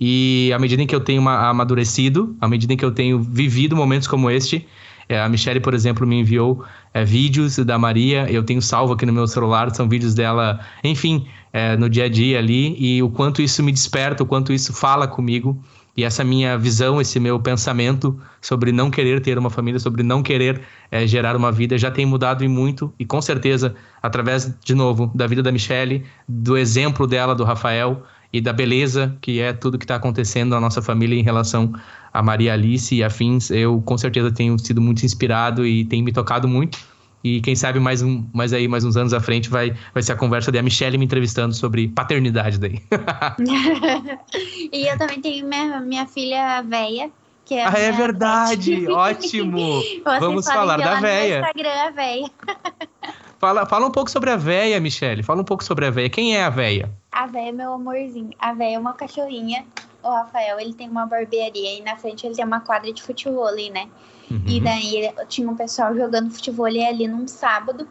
E à medida em que eu tenho amadurecido, à medida em que eu tenho vivido momentos como este, é, a Michelle, por exemplo, me enviou é, vídeos da Maria, eu tenho salvo aqui no meu celular, são vídeos dela, enfim, é, no dia a dia ali, e o quanto isso me desperta, o quanto isso fala comigo. E essa minha visão, esse meu pensamento sobre não querer ter uma família, sobre não querer é, gerar uma vida, já tem mudado e muito. E com certeza, através, de novo, da vida da Michelle, do exemplo dela, do Rafael e da beleza que é tudo que está acontecendo na nossa família em relação a Maria Alice e afins, eu com certeza tenho sido muito inspirado e tem me tocado muito. E quem sabe mais, um, mais aí, mais uns anos à frente, vai, vai ser a conversa da Michelle me entrevistando sobre paternidade daí. e eu também tenho minha, minha filha véia. Que é ah, é verdade! Ótimo! Vamos falar da véia. Instagram, a véia. fala, fala um pouco sobre a véia, Michelle. Fala um pouco sobre a véia. Quem é a véia? A véia é meu amorzinho. A véia é uma cachorrinha. O Rafael, ele tem uma barbearia e na frente ele tem uma quadra de futebol, né? Uhum. E daí tinha um pessoal jogando futebol ali num sábado.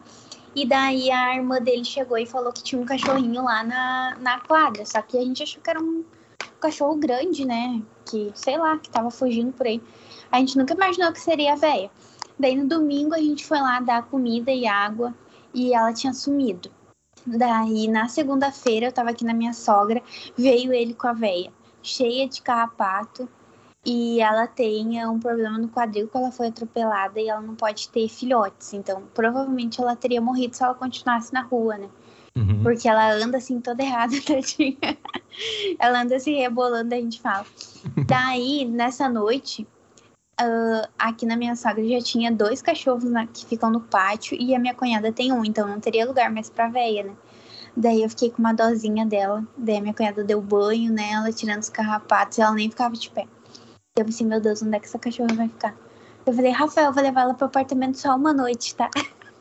E daí a irmã dele chegou e falou que tinha um cachorrinho lá na, na quadra. Só que a gente achou que era um cachorro grande, né? Que, sei lá, que tava fugindo por aí. A gente nunca imaginou que seria a véia. Daí no domingo a gente foi lá dar comida e água e ela tinha sumido. Daí na segunda-feira eu tava aqui na minha sogra, veio ele com a véia, cheia de carrapato, e ela tem um problema no quadril que ela foi atropelada e ela não pode ter filhotes. Então, provavelmente ela teria morrido se ela continuasse na rua, né? Uhum. Porque ela anda assim toda errada, tadinha. ela anda assim rebolando, a gente fala. Daí, nessa noite, uh, aqui na minha sogra já tinha dois cachorros na, que ficam no pátio e a minha cunhada tem um, então não teria lugar mais pra véia, né? Daí eu fiquei com uma dozinha dela. Daí a minha cunhada deu banho nela, tirando os carrapatos, e ela nem ficava de pé. Eu pensei, meu Deus, onde é que essa cachorra vai ficar? Eu falei, Rafael, vou levar ela pro apartamento só uma noite, tá?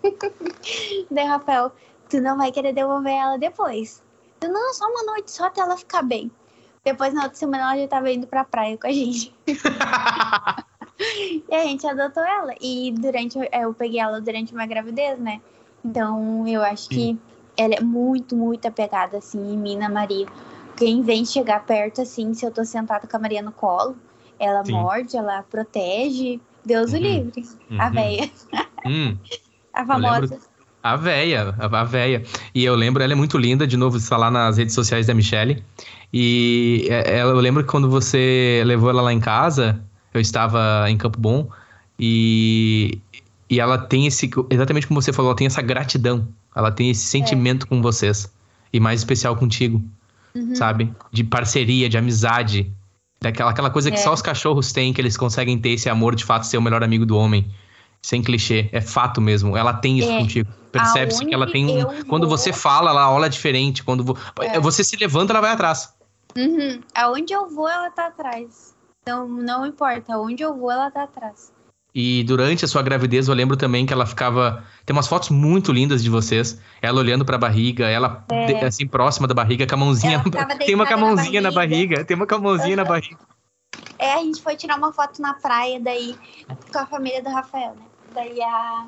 Daí, Rafael, tu não vai querer devolver ela depois. Eu, não, só uma noite, só até ela ficar bem. Depois, na outra semana, ela já tava indo pra praia com a gente. e a gente adotou ela. E durante, eu peguei ela durante uma gravidez, né? Então, eu acho Sim. que ela é muito, muito apegada, assim, em mim, na Maria. Quem vem chegar perto, assim, se eu tô sentada com a Maria no colo, ela Sim. morde, ela protege. Deus uhum. o livre. Uhum. A véia. Hum. a famosa. A véia, a, véia. E eu lembro, ela é muito linda, de novo, está lá nas redes sociais da Michelle. E é, é, eu lembro que quando você levou ela lá em casa, eu estava em Campo Bom, e, e ela tem esse, exatamente como você falou, ela tem essa gratidão, ela tem esse sentimento é. com vocês, e mais especial contigo, uhum. sabe? De parceria, de amizade, Daquela aquela coisa que é. só os cachorros têm, que eles conseguem ter esse amor de fato ser o melhor amigo do homem. Sem clichê, é fato mesmo. Ela tem isso é. contigo. Percebe-se que ela tem um. Quando você fala, ela olha diferente. Quando vo... é. você se levanta, ela vai atrás. Uhum. Aonde eu vou, ela tá atrás. Então, não importa. Aonde eu vou, ela tá atrás. E durante a sua gravidez, eu lembro também que ela ficava. Tem umas fotos muito lindas de vocês. Ela olhando pra barriga, ela é. assim, próxima da barriga, com a mãozinha. Tem uma com a mãozinha na barriga. na barriga. Tem uma com a mãozinha na barriga. É, a gente foi tirar uma foto na praia, daí, com a família do Rafael, né? Daí a.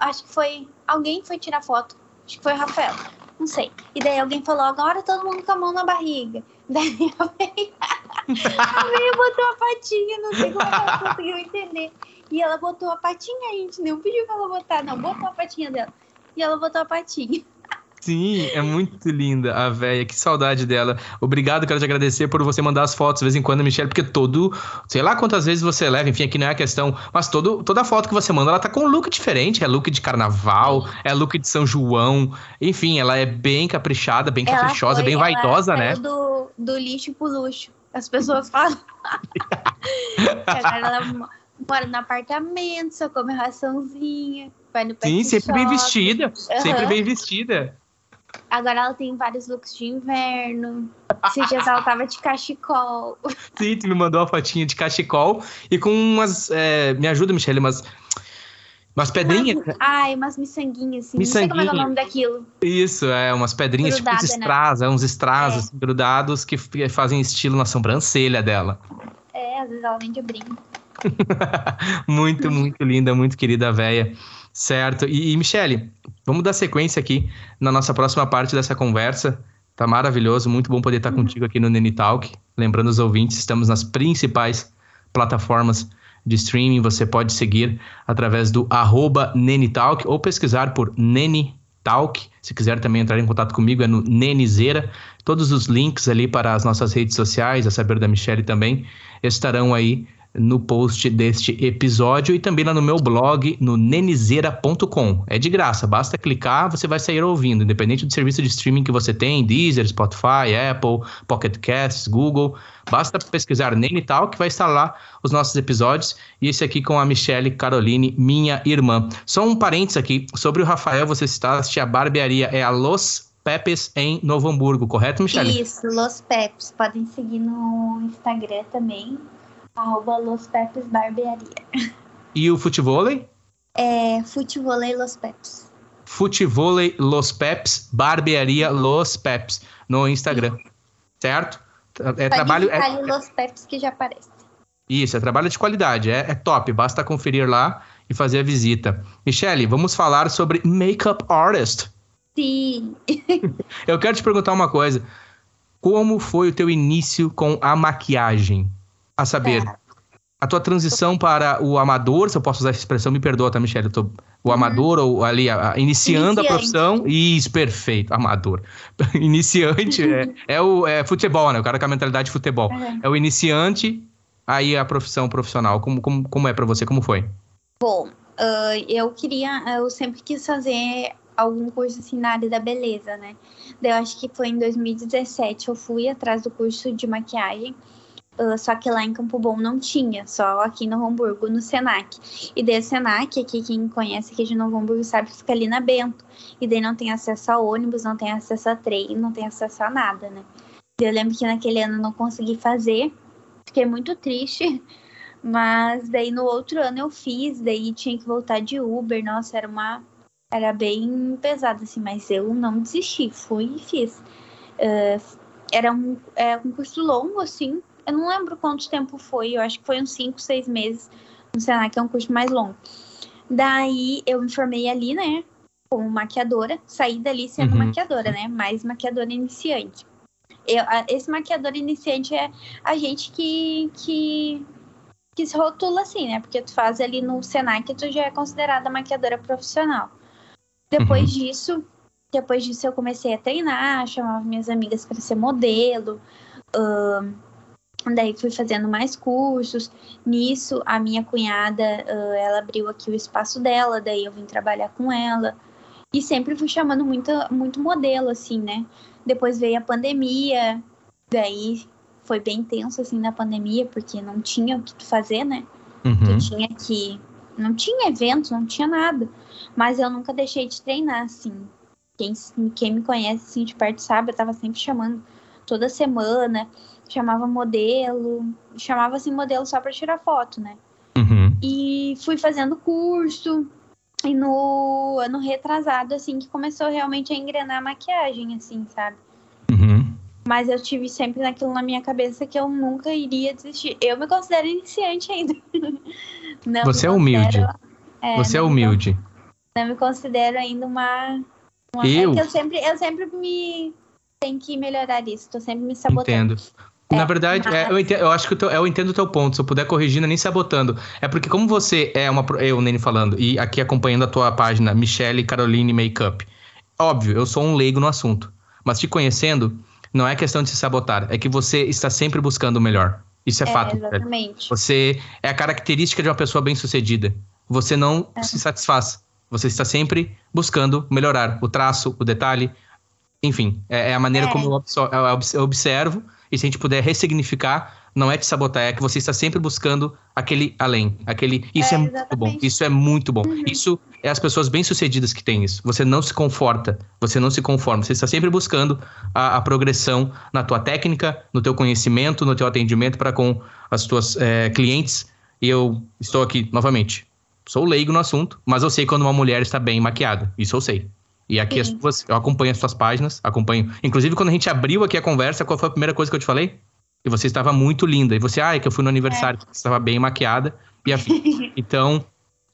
Acho que foi. Alguém foi tirar foto. Acho que foi o Rafael. Não sei. E daí alguém falou, agora todo mundo com a mão na barriga. Daí a Meia botou a patinha, não sei como ela conseguiu entender. E ela botou a patinha, a gente não pediu pra ela botar, não, botou a patinha dela. E ela botou a patinha. Sim, é muito linda a véia, que saudade dela. Obrigado, quero te agradecer por você mandar as fotos de vez em quando, Michelle, porque todo, sei lá quantas vezes você leva, enfim, aqui não é a questão, mas todo, toda foto que você manda, ela tá com um look diferente, é look de carnaval, é look de São João, enfim, ela é bem caprichada, bem caprichosa, foi, bem vaidosa, né? Do, do lixo pro luxo. As pessoas falam. Agora ela mora no apartamento, só come raçãozinha, vai no Sim, sempre bem vestida, uhum. sempre bem vestida. Agora ela tem vários looks de inverno. Esses dias ela tava de cachecol. Sim, tu me mandou uma fotinha de cachecol e com umas. É, me ajuda, Michelle, umas. Umas pedrinhas. Umas, ai, umas miçanguinhas, assim. Miçanguinha. Não sei como é o nome daquilo. Isso, é, umas pedrinhas, Grudada, tipo uns strass, né? é, uns strass é. Assim, grudados que fazem estilo na sobrancelha dela. É, às vezes ela vende brinco. muito, muito linda, muito querida véia. Certo. E, e Michele, vamos dar sequência aqui na nossa próxima parte dessa conversa. Tá maravilhoso, muito bom poder estar uhum. contigo aqui no Nene Talk. Lembrando os ouvintes, estamos nas principais plataformas de streaming. Você pode seguir através do arroba Nenitalk ou pesquisar por Nene Talk. Se quiser também entrar em contato comigo, é no Nenizeira. Todos os links ali para as nossas redes sociais, a saber da Michelle também, estarão aí no post deste episódio e também lá no meu blog no nenizeira.com. É de graça, basta clicar, você vai sair ouvindo, independente do serviço de streaming que você tem, Deezer, Spotify, Apple, Pocket Casts, Google. Basta pesquisar Nene Tal que vai estar lá os nossos episódios e esse aqui com a Michelle Caroline, minha irmã. Só um parênteses aqui sobre o Rafael, você citaste a barbearia é a Los Pepes em Novo Hamburgo, correto, Michelle? Isso, Los Pepes. Podem seguir no Instagram também, arroba Los Pepes Barbearia. E o futevôlei? É futevôlei Los Pepes. Futevôlei Los Peps, Barbearia Los Peps, no Instagram. Certo? É Pode trabalho. É, Los Peps que já aparece. Isso, é trabalho de qualidade, é, é top. Basta conferir lá e fazer a visita. Michele, vamos falar sobre makeup artist. Sim. Eu quero te perguntar uma coisa. Como foi o teu início com a maquiagem? A saber, é. a tua transição para o amador, se eu posso usar essa expressão, me perdoa, tá, Michelle? Eu tô, o uhum. amador, ou ali, a, a, iniciando Iniciante. a profissão. Isso, perfeito, amador. iniciante é, é, o é futebol, né? O cara com a mentalidade de futebol. Uhum. É o iniciante, aí a profissão profissional. Como, como, como é para você? Como foi? Bom, uh, eu queria, eu sempre quis fazer algum curso assim na área da beleza, né? Daí eu acho que foi em 2017 eu fui atrás do curso de maquiagem. Uh, só que lá em Campo Bom não tinha, só aqui no Hamburgo, no Senac. E daí o Senac, aqui quem conhece aqui de Novo Hamburgo sabe que fica ali na Bento. E daí não tem acesso a ônibus, não tem acesso a trem, não tem acesso a nada, né? Eu lembro que naquele ano não consegui fazer, fiquei muito triste. Mas daí no outro ano eu fiz, daí tinha que voltar de Uber, nossa, era uma. Era bem pesado, assim, mas eu não desisti, fui e fiz. Uh, era um, é um curso longo, assim, eu não lembro quanto tempo foi, eu acho que foi uns 5, 6 meses no Senac, é um curso mais longo. Daí eu me formei ali, né, como maquiadora, saí dali sendo uhum. maquiadora, né, mais maquiadora iniciante. Eu, esse maquiador iniciante é a gente que, que, que se rotula assim, né, porque tu faz ali no Senac, tu já é considerada maquiadora profissional. Depois uhum. disso, depois disso eu comecei a treinar, chamava minhas amigas para ser modelo, uh, Daí fui fazendo mais cursos. Nisso, a minha cunhada, ela abriu aqui o espaço dela, daí eu vim trabalhar com ela. E sempre fui chamando muito, muito modelo, assim, né? Depois veio a pandemia, daí foi bem tenso, assim, na pandemia, porque não tinha o que fazer, né? Uhum. Tu tinha que... Não tinha evento, não tinha nada. Mas eu nunca deixei de treinar, assim. Quem, quem me conhece, assim, de perto sabe, eu tava sempre chamando toda semana, chamava modelo, chamava assim modelo só para tirar foto, né? Uhum. E fui fazendo curso, e no ano retrasado, assim, que começou realmente a engrenar a maquiagem, assim, sabe? Uhum. Mas eu tive sempre naquilo na minha cabeça que eu nunca iria desistir. Eu me considero iniciante ainda. Não Você é humilde. É, Você é humilde. Não, me considero ainda uma. uma eu? É eu sempre, eu sempre me. Tenho que melhorar isso. Tô sempre me sabotando. Entendo. Na é, verdade, mas... é, eu, entendo, eu, acho que eu, teu, eu, entendo o teu ponto. Se eu puder corrigir, não é nem sabotando. É porque, como você é uma. Eu, Nene, falando, e aqui acompanhando a tua página, Michelle Caroline Makeup. Óbvio, eu sou um leigo no assunto. Mas te conhecendo, não é questão de se sabotar. É que você está sempre buscando o melhor. Isso é, é fato. Exatamente. Você é a característica de uma pessoa bem-sucedida. Você não é. se satisfaz. Você está sempre buscando melhorar o traço, o detalhe. Enfim, é, é a maneira é. como eu observo e se a gente puder ressignificar, não é te sabotar, é que você está sempre buscando aquele além, aquele isso é, é muito bom, isso é muito bom. Uhum. Isso é as pessoas bem-sucedidas que têm isso. Você não se conforta, você não se conforma, você está sempre buscando a, a progressão na tua técnica, no teu conhecimento, no teu atendimento para com as tuas é, clientes. E eu estou aqui novamente. Sou leigo no assunto, mas eu sei quando uma mulher está bem maquiada. Isso eu sei. E aqui as tuas, eu acompanho as suas páginas, acompanho. Inclusive, quando a gente abriu aqui a conversa, qual foi a primeira coisa que eu te falei? E você estava muito linda. E você, ah, é que eu fui no aniversário, é. você estava bem maquiada. E afim. então,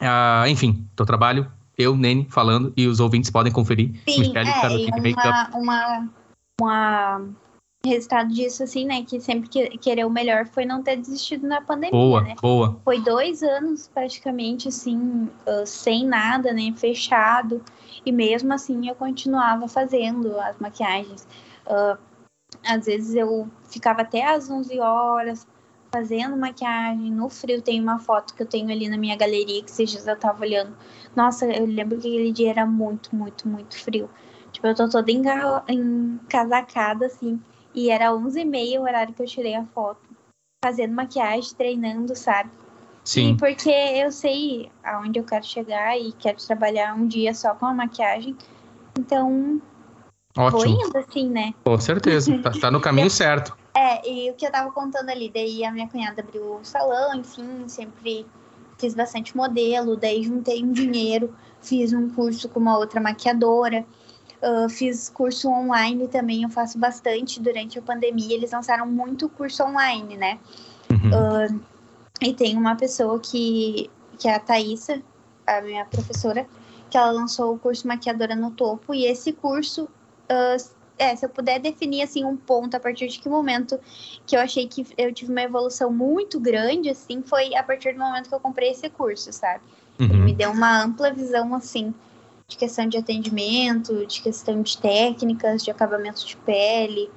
uh, enfim, teu trabalho, eu, Nene, falando, e os ouvintes podem conferir. Sim, Michelle, é, uma, uma, uma resultado disso, assim, né? Que sempre que, querer o melhor foi não ter desistido na pandemia, boa, né? Boa, Foi dois anos, praticamente, assim, uh, sem nada, né? Fechado. E mesmo assim eu continuava fazendo as maquiagens. Uh, às vezes eu ficava até às 11 horas fazendo maquiagem no frio. Tem uma foto que eu tenho ali na minha galeria que esses dias eu tava olhando. Nossa, eu lembro que aquele dia era muito, muito, muito frio. Tipo, eu tô toda encasacada, assim. E era 11h30 o horário que eu tirei a foto. Fazendo maquiagem, treinando, sabe? Sim. E porque eu sei aonde eu quero chegar e quero trabalhar um dia só com a maquiagem. Então, Ótimo. vou indo assim, né? Com certeza, tá, tá no caminho certo. É, e o que eu tava contando ali, daí a minha cunhada abriu o salão, enfim, sempre fiz bastante modelo, daí juntei um dinheiro, fiz um curso com uma outra maquiadora, uh, fiz curso online também, eu faço bastante durante a pandemia, eles lançaram muito curso online, né? Uhum. Uh, e tem uma pessoa que, que é a Thaisa, a minha professora, que ela lançou o curso Maquiadora no Topo. E esse curso, uh, é, se eu puder definir assim um ponto a partir de que momento que eu achei que eu tive uma evolução muito grande, assim, foi a partir do momento que eu comprei esse curso, sabe? Uhum. Ele me deu uma ampla visão, assim, de questão de atendimento, de questão de técnicas, de acabamento de pele.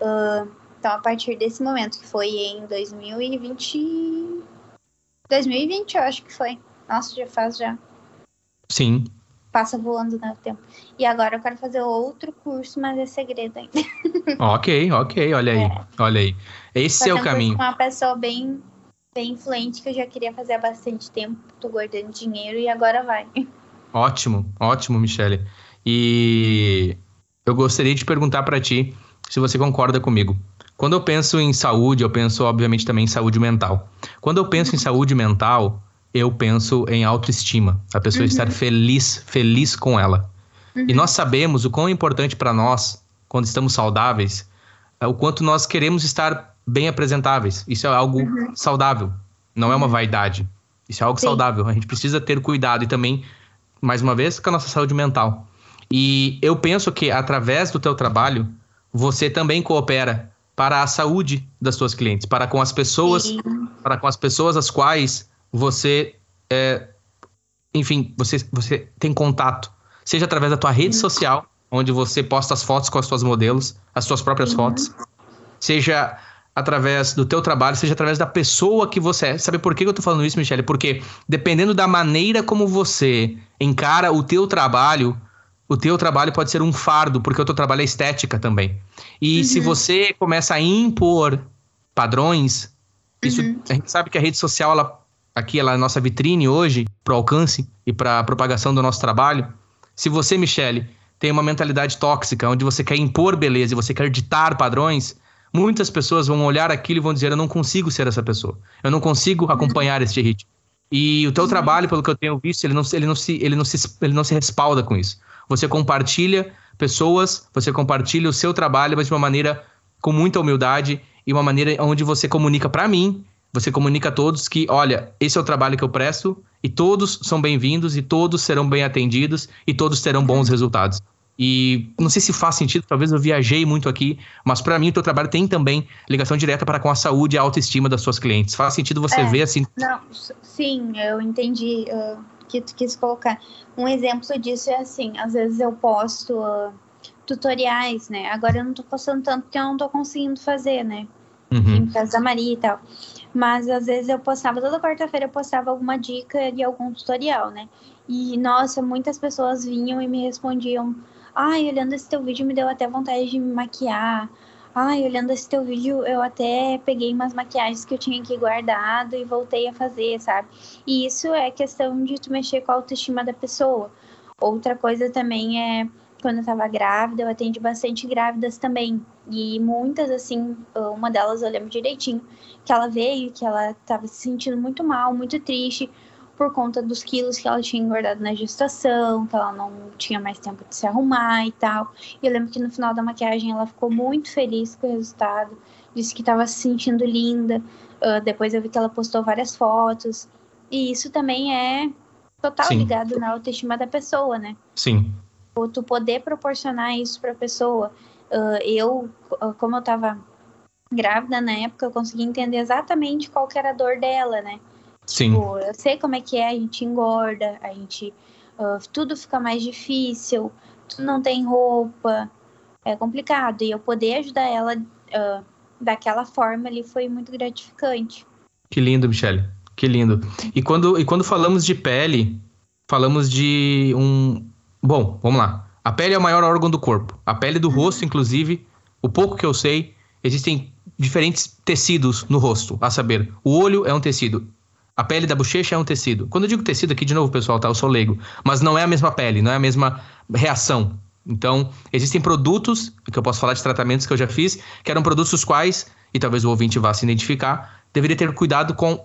Uh, então, a partir desse momento, que foi em 2020. 2020, eu acho que foi. Nossa, já faz já. Sim. Passa voando né, o tempo. E agora eu quero fazer outro curso, mas é segredo ainda. ok, ok, olha aí. É. Olha aí. Esse é o caminho. uma pessoa bem, bem influente que eu já queria fazer há bastante tempo. Tô guardando dinheiro e agora vai. Ótimo, ótimo, Michele. E eu gostaria de perguntar para ti se você concorda comigo. Quando eu penso em saúde, eu penso, obviamente, também em saúde mental. Quando eu penso em saúde mental, eu penso em autoestima. A pessoa uhum. estar feliz, feliz com ela. Uhum. E nós sabemos o quão importante para nós, quando estamos saudáveis, é o quanto nós queremos estar bem apresentáveis. Isso é algo uhum. saudável, não é uma uhum. vaidade. Isso é algo Sim. saudável. A gente precisa ter cuidado e também, mais uma vez, com a nossa saúde mental. E eu penso que através do teu trabalho, você também coopera para a saúde das suas clientes, para com as pessoas, Sim. para com as pessoas as quais você, é, enfim, você, você tem contato, seja através da tua rede social, onde você posta as fotos com as suas modelos, as suas próprias Sim. fotos, seja através do teu trabalho, seja através da pessoa que você é. Sabe por que eu tô falando isso, Michele? Porque dependendo da maneira como você encara o teu trabalho, o teu trabalho pode ser um fardo, porque o teu trabalho é estética também. E uhum. se você começa a impor padrões, isso, uhum. a gente sabe que a rede social, ela, aqui ela é a nossa vitrine hoje para o alcance e para a propagação do nosso trabalho. Se você, Michele, tem uma mentalidade tóxica, onde você quer impor beleza e você quer ditar padrões, muitas pessoas vão olhar aquilo e vão dizer: Eu não consigo ser essa pessoa. Eu não consigo acompanhar este ritmo. E o teu trabalho, pelo que eu tenho visto, ele não, ele, não se, ele, não se, ele não se respalda com isso. Você compartilha pessoas, você compartilha o seu trabalho, mas de uma maneira com muita humildade e uma maneira onde você comunica para mim, você comunica a todos que, olha, esse é o trabalho que eu presto e todos são bem-vindos e todos serão bem atendidos e todos terão bons resultados. E não sei se faz sentido, talvez eu viajei muito aqui, mas para mim o teu trabalho tem também ligação direta para com a saúde e a autoestima das suas clientes. Faz sentido você é, ver assim? Não, sim, eu entendi uh, que tu quis colocar. Um exemplo disso é assim, às vezes eu posto uh, tutoriais, né? Agora eu não tô postando tanto porque eu não tô conseguindo fazer, né? Uhum. Por causa da Maria e tal. Mas às vezes eu postava, toda quarta-feira eu postava alguma dica de algum tutorial, né? E nossa, muitas pessoas vinham e me respondiam: Ai, olhando esse teu vídeo me deu até vontade de me maquiar. Ai, olhando esse teu vídeo, eu até peguei umas maquiagens que eu tinha aqui guardado e voltei a fazer, sabe? E isso é questão de tu mexer com a autoestima da pessoa. Outra coisa também é quando eu tava grávida, eu atendi bastante grávidas também. E muitas, assim, uma delas eu lembro direitinho, que ela veio, que ela tava se sentindo muito mal, muito triste, por conta dos quilos que ela tinha engordado na gestação, que ela não tinha mais tempo de se arrumar e tal. E eu lembro que no final da maquiagem ela ficou muito feliz com o resultado, disse que estava se sentindo linda. Uh, depois eu vi que ela postou várias fotos. E isso também é total Sim. ligado na autoestima da pessoa, né? Sim. Ou tu poder proporcionar isso para a pessoa. Uh, eu, como eu tava grávida na época, eu consegui entender exatamente qual era a dor dela, né? Sim. Tipo, eu sei como é que é, a gente engorda, a gente. Uh, tudo fica mais difícil, tu não tem roupa, é complicado. E eu poder ajudar ela uh, daquela forma ali foi muito gratificante. Que lindo, Michele. Que lindo. E quando, e quando falamos de pele, falamos de um. Bom, vamos lá. A pele é o maior órgão do corpo. A pele do rosto, inclusive, o pouco que eu sei, existem diferentes tecidos no rosto. A saber, o olho é um tecido, a pele da bochecha é um tecido. Quando eu digo tecido aqui, de novo, pessoal, tá? Eu sou leigo. Mas não é a mesma pele, não é a mesma reação. Então, existem produtos, que eu posso falar de tratamentos que eu já fiz, que eram produtos os quais, e talvez o ouvinte vá se identificar, deveria ter cuidado com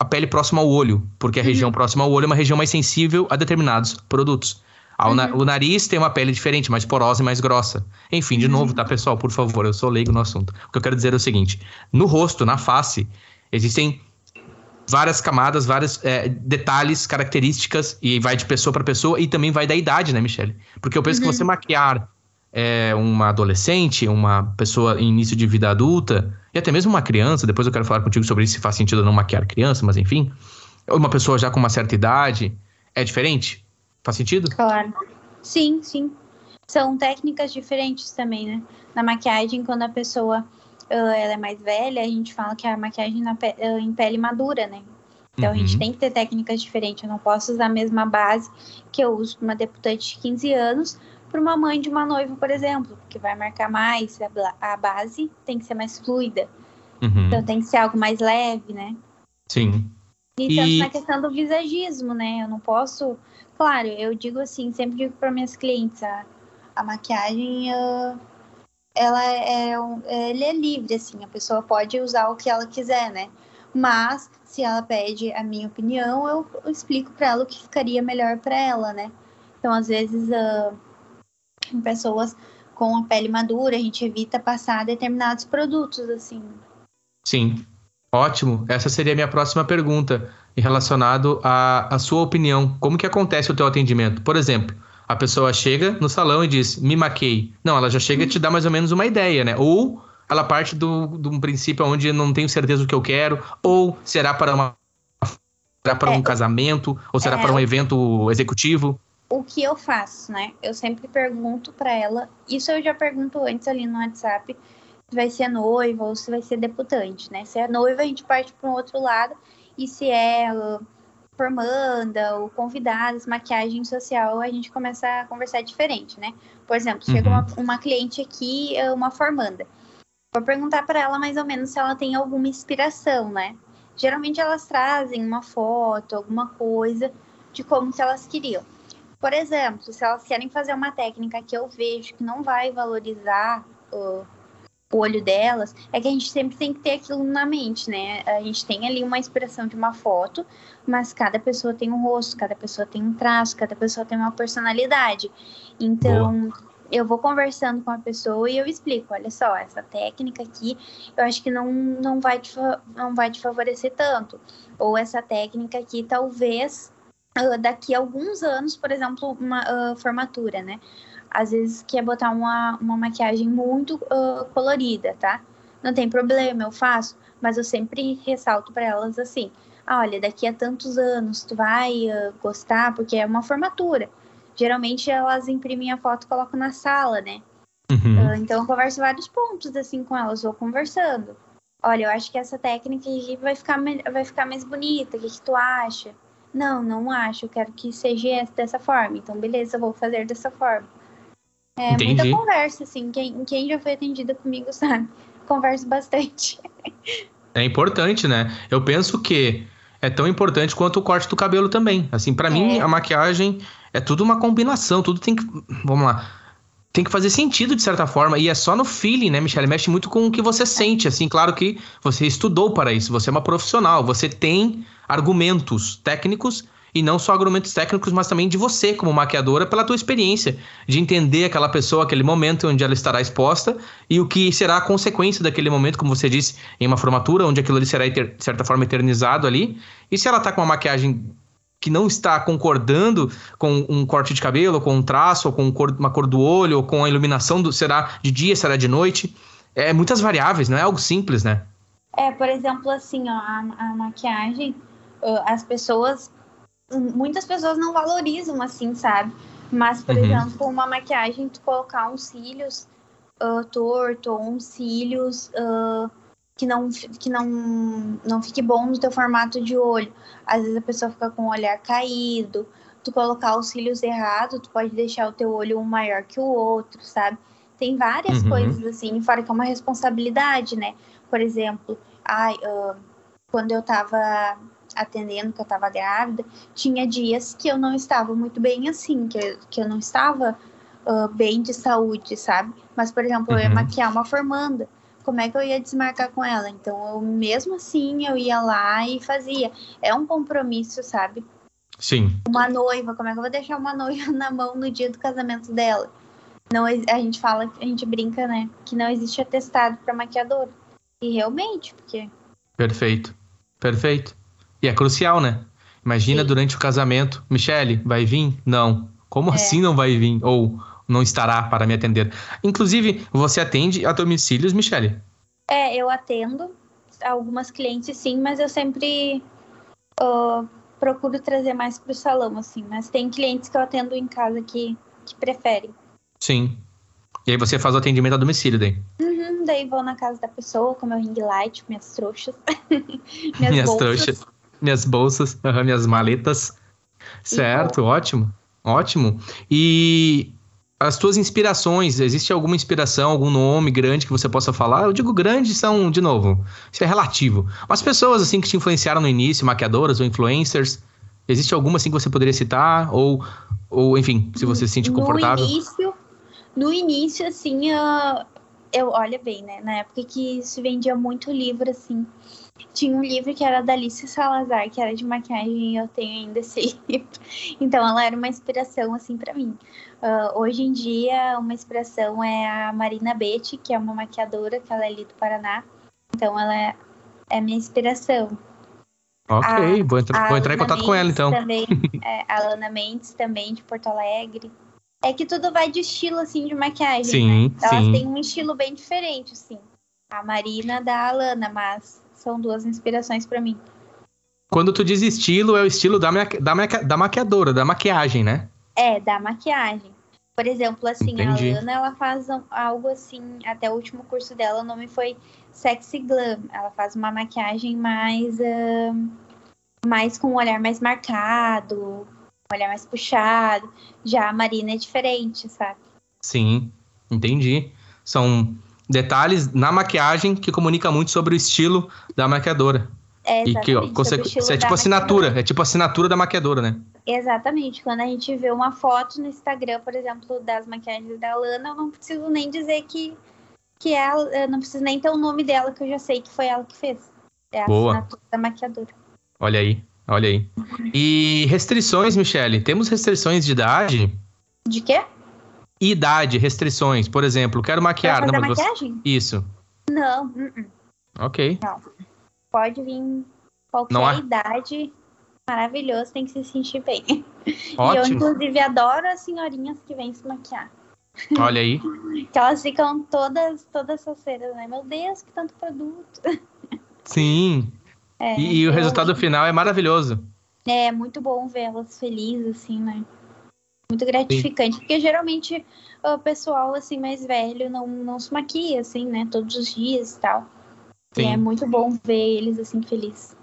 a pele próxima ao olho, porque a uhum. região próxima ao olho é uma região mais sensível a determinados produtos. Uhum. O nariz tem uma pele diferente, mais porosa e mais grossa. Enfim, de uhum. novo, tá, pessoal? Por favor, eu sou leigo no assunto. O que eu quero dizer é o seguinte: no rosto, na face, existem várias camadas, vários é, detalhes, características, e vai de pessoa para pessoa, e também vai da idade, né, Michelle? Porque eu penso uhum. que você maquiar é, uma adolescente, uma pessoa em início de vida adulta, e até mesmo uma criança, depois eu quero falar contigo sobre isso, se faz sentido não maquiar criança, mas enfim, uma pessoa já com uma certa idade, é diferente? Faz sentido? Claro. Sim, sim. São técnicas diferentes também, né? Na maquiagem, quando a pessoa ela é mais velha, a gente fala que a maquiagem na pe em pele madura, né? Então uhum. a gente uhum. tem que ter técnicas diferentes. Eu não posso usar a mesma base que eu uso para uma deputante de 15 anos para uma mãe de uma noiva, por exemplo, porque vai marcar mais, a base tem que ser mais fluida. Uhum. Então tem que ser algo mais leve, né? Sim. E tanto na questão do visagismo, né? Eu não posso. Claro, eu digo assim, sempre digo para minhas clientes, a, a maquiagem. Uh ela é, ele é livre, assim, a pessoa pode usar o que ela quiser, né? Mas se ela pede a minha opinião, eu, eu explico para ela o que ficaria melhor para ela, né? Então, às vezes, uh, em pessoas com a pele madura, a gente evita passar determinados produtos, assim. Sim, ótimo. Essa seria a minha próxima pergunta, relacionado à, à sua opinião. Como que acontece o teu atendimento? Por exemplo, a pessoa chega no salão e diz, me maquei. Não, ela já chega e te dá mais ou menos uma ideia, né? Ou ela parte do, de um princípio onde não tenho certeza do que eu quero, ou será para uma será para é, um casamento, ou será é, para um evento executivo? O que eu faço, né? Eu sempre pergunto para ela, isso eu já pergunto antes ali no WhatsApp, se vai ser noiva ou se vai ser deputante, né? Se é noiva, a gente parte para um outro lado, e se é uh, formanda ou convidados, maquiagem social, a gente começa a conversar diferente, né? Por exemplo, chega uhum. uma, uma cliente aqui, é uma formanda. Vou perguntar para ela mais ou menos se ela tem alguma inspiração, né? Geralmente elas trazem uma foto, alguma coisa de como que elas queriam. Por exemplo, se elas querem fazer uma técnica que eu vejo que não vai valorizar o, o olho delas, é que a gente sempre tem que ter aquilo na mente, né? A gente tem ali uma inspiração de uma foto, mas cada pessoa tem um rosto, cada pessoa tem um traço, cada pessoa tem uma personalidade. Então, Boa. eu vou conversando com a pessoa e eu explico, olha só, essa técnica aqui, eu acho que não, não, vai, te, não vai te favorecer tanto. Ou essa técnica aqui, talvez, uh, daqui a alguns anos, por exemplo, uma uh, formatura, né? Às vezes quer botar uma, uma maquiagem muito uh, colorida, tá? Não tem problema, eu faço, mas eu sempre ressalto para elas assim: ah, olha, daqui a tantos anos tu vai uh, gostar, porque é uma formatura. Geralmente elas imprimem a foto e colocam na sala, né? Uhum. Uh, então eu converso vários pontos assim com elas, vou conversando. Olha, eu acho que essa técnica aqui vai ficar, vai ficar mais bonita, o que, que tu acha? Não, não acho, eu quero que seja dessa forma. Então, beleza, eu vou fazer dessa forma. É Entendi. muita conversa, assim. Quem, quem já foi atendida comigo sabe. Converso bastante. É importante, né? Eu penso que é tão importante quanto o corte do cabelo também. Assim, para é. mim, a maquiagem é tudo uma combinação, tudo tem que. Vamos lá. Tem que fazer sentido de certa forma. E é só no feeling, né, Michelle? Mexe muito com o que você sente. Assim, claro que você estudou para isso, você é uma profissional, você tem argumentos técnicos e não só argumentos técnicos, mas também de você como maquiadora pela tua experiência de entender aquela pessoa, aquele momento onde ela estará exposta e o que será a consequência daquele momento, como você disse, em uma formatura onde aquilo ali será de certa forma eternizado ali. E se ela tá com uma maquiagem que não está concordando com um corte de cabelo, com um traço, ou com uma cor do olho, ou com a iluminação do será de dia, será de noite, é muitas variáveis, não é algo simples, né? É, por exemplo, assim, ó, a, a maquiagem, as pessoas muitas pessoas não valorizam assim, sabe? Mas, por uhum. exemplo, uma maquiagem, tu colocar uns cílios uh, torto ou uns cílios uh, que, não, que não, não fique bom no teu formato de olho. Às vezes a pessoa fica com o olhar caído. Tu colocar os cílios errados, tu pode deixar o teu olho um maior que o outro, sabe? Tem várias uhum. coisas assim, fora que é uma responsabilidade, né? Por exemplo, ai, uh, quando eu tava atendendo que eu estava grávida, tinha dias que eu não estava muito bem assim, que, que eu não estava uh, bem de saúde, sabe? Mas, por exemplo, uhum. eu ia uhum. maquiar uma formanda. Como é que eu ia desmarcar com ela? Então, eu, mesmo assim, eu ia lá e fazia. É um compromisso, sabe? Sim. Uma noiva, como é que eu vou deixar uma noiva na mão no dia do casamento dela? Não, a gente fala, a gente brinca, né? Que não existe atestado para maquiador. E realmente, porque. Perfeito. Perfeito. E é crucial, né? Imagina Sim. durante o casamento, Michele, vai vir? Não. Como é. assim não vai vir? Ou não estará para me atender? Inclusive, você atende a domicílios, Michele? É, eu atendo algumas clientes sim, mas eu sempre uh, procuro trazer mais para o salão, assim. Mas tem clientes que eu atendo em casa que, que preferem. Sim. E aí você faz o atendimento a domicílio daí? Uhum, daí vou na casa da pessoa com meu ring light, minhas trouxas. minhas, minhas trouxas minhas bolsas, minhas maletas. Certo, ótimo, ótimo. E as tuas inspirações, existe alguma inspiração, algum nome grande que você possa falar? Eu digo grande são, de novo, isso é relativo. Mas pessoas assim que te influenciaram no início, maquiadoras ou influencers, existe alguma assim que você poderia citar? Ou, ou enfim, se você se sente confortável? No início, no início assim, eu, olha bem, né, na época que se vendia muito livro, assim, tinha um livro que era da Alice Salazar, que era de maquiagem, e eu tenho ainda esse livro. Então, ela era uma inspiração, assim, para mim. Uh, hoje em dia, uma inspiração é a Marina Betti, que é uma maquiadora, que ela é ali do Paraná. Então, ela é, é minha inspiração. Ok, a, vou, entrar, vou entrar em contato Mendes com ela, então. Também, é, a Lana Mendes, também, de Porto Alegre. É que tudo vai de estilo, assim, de maquiagem, sim, né? Elas sim. têm um estilo bem diferente, assim. A Marina da Alana, mas são duas inspirações para mim. Quando tu diz estilo, é o estilo da, da, da maquiadora, da maquiagem, né? É, da maquiagem. Por exemplo, assim, Entendi. a Ana, ela faz algo assim, até o último curso dela, o nome foi Sexy Glam. Ela faz uma maquiagem mais, uh, mais com um olhar mais marcado, um olhar mais puxado. Já a Marina é diferente, sabe? Sim, entendi. São detalhes na maquiagem que comunica muito sobre o estilo da maquiadora. É, e que, ó, é tipo assinatura, é tipo assinatura da maquiadora, né? exatamente. Quando a gente vê uma foto no Instagram, por exemplo, das maquiagens da Lana, eu não preciso nem dizer que, que é, eu não preciso nem ter o nome dela, que eu já sei que foi ela que fez. É a Boa. assinatura da maquiadora. Olha aí, olha aí. E restrições, Michele? Temos restrições de idade? De quê? Idade, restrições. Por exemplo, quero maquiar. Pra fazer não, mas você- maquiagem? Isso. Não, uh -uh. Ok. pode vir qualquer Não há- idade. Maravilhoso, tem que se sentir bem. E eu, Ótimo. inclusive, adoro as senhorinhas que vêm se maquiar. Olha aí. Que elas ficam todas, todas soceiras, né? Meu Deus, que tanto produto. Sim. É, E, e o eu- resultado final é maravilhoso. É muito bom vê-las felizes, assim, né? Muito gratificante, porque geralmente o pessoal, assim, mais velho não, não se maquia, assim, né? Todos os dias e tal. E Sim. é muito bom ver eles, assim, felizes.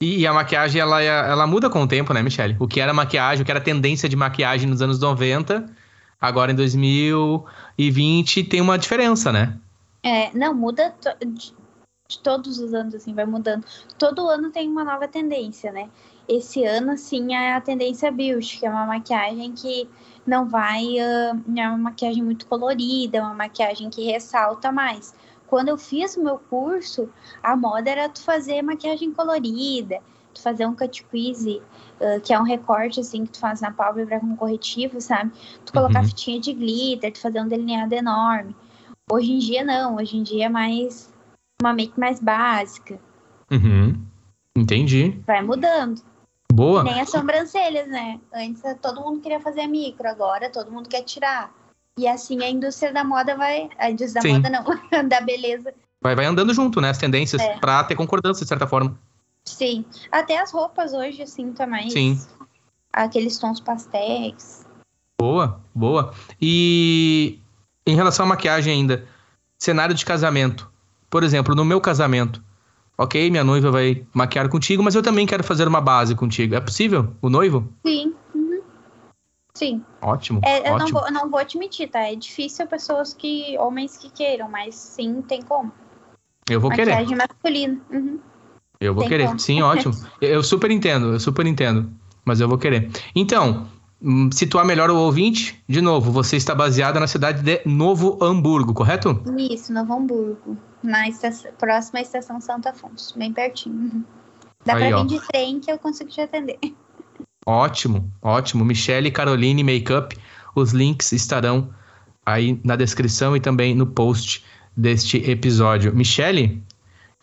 E, e a maquiagem, ela, ela muda com o tempo, né, Michele? O que era maquiagem, o que era tendência de maquiagem nos anos 90, agora em 2020 tem uma diferença, né? É, não, muda de, de todos os anos, assim, vai mudando. Todo ano tem uma nova tendência, né? Esse ano, assim, é a tendência Beauty, que é uma maquiagem que não vai. não é uma maquiagem muito colorida, é uma maquiagem que ressalta mais. Quando eu fiz o meu curso, a moda era tu fazer maquiagem colorida, tu fazer um cut crease, ah, que é um recorte, assim, que tu faz na pálpebra com corretivo, sabe? Tu colocar Uhum. fitinha de glitter, tu fazer um delineado enorme. Hoje em dia não, hoje em dia é mais uma make mais básica. Uhum. Entendi. Vai mudando. Boa. Nem as sobrancelhas, né? Antes todo mundo queria fazer micro, agora todo mundo quer tirar. E assim a indústria da moda vai. A indústria da Sim. moda não, da beleza. Vai, vai andando junto, né? As tendências, É. pra ter concordância, de certa forma. Sim. Até as roupas hoje, assim, tá mais. Sim. Aqueles tons pastéis. Boa, boa. E em relação à maquiagem ainda, cenário de casamento. Por exemplo, no meu casamento, ok, minha noiva vai maquiar contigo, mas eu também quero fazer uma base contigo. É possível? O noivo? Sim. uhum. Sim. Ótimo, É, eu não ótimo. vou, não vou te mentir, tá? É difícil pessoas que. homens que queiram, mas sim, tem como. Eu vou querer. Maquiagem masculina. Uhum. Eu vou Tem querer. como. Sim, ótimo. Eu super entendo, eu super entendo. Mas eu vou querer. Então, situar melhor o ouvinte, de novo, você está baseada na cidade de Novo Hamburgo, correto? Isso, Novo Hamburgo. Na estação, próxima estação Santo Afonso, bem pertinho. Uhum. Dá ó. vir de trem que eu consigo te atender. Ótimo, ótimo. Michele Caroline Makeup, os links estarão aí na descrição e também no post deste episódio. Michele,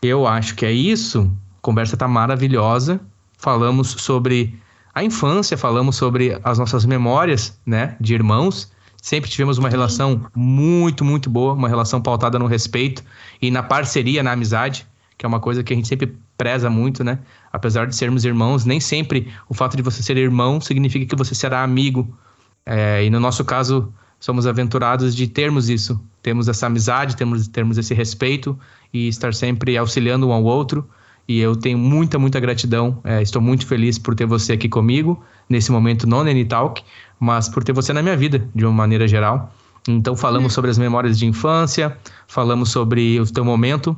eu acho que é isso. A conversa tá maravilhosa. Falamos sobre a infância, falamos sobre as nossas memórias, né, de irmãos. Sempre tivemos uma relação muito, muito boa, uma relação pautada no respeito e na parceria, na amizade, que é uma coisa que a gente sempre preza muito, né? Apesar de sermos irmãos, nem sempre o fato de você ser irmão significa que você será amigo. É, e no nosso caso, somos aventurados de termos isso. Temos essa amizade, temos, termos esse respeito e estar sempre auxiliando um ao outro. E eu tenho muita, muita gratidão. É, estou muito feliz por ter você aqui comigo, nesse momento no Nene Talk, mas por ter você na minha vida, de uma maneira geral. Então, falamos sobre as memórias de infância, falamos sobre o teu momento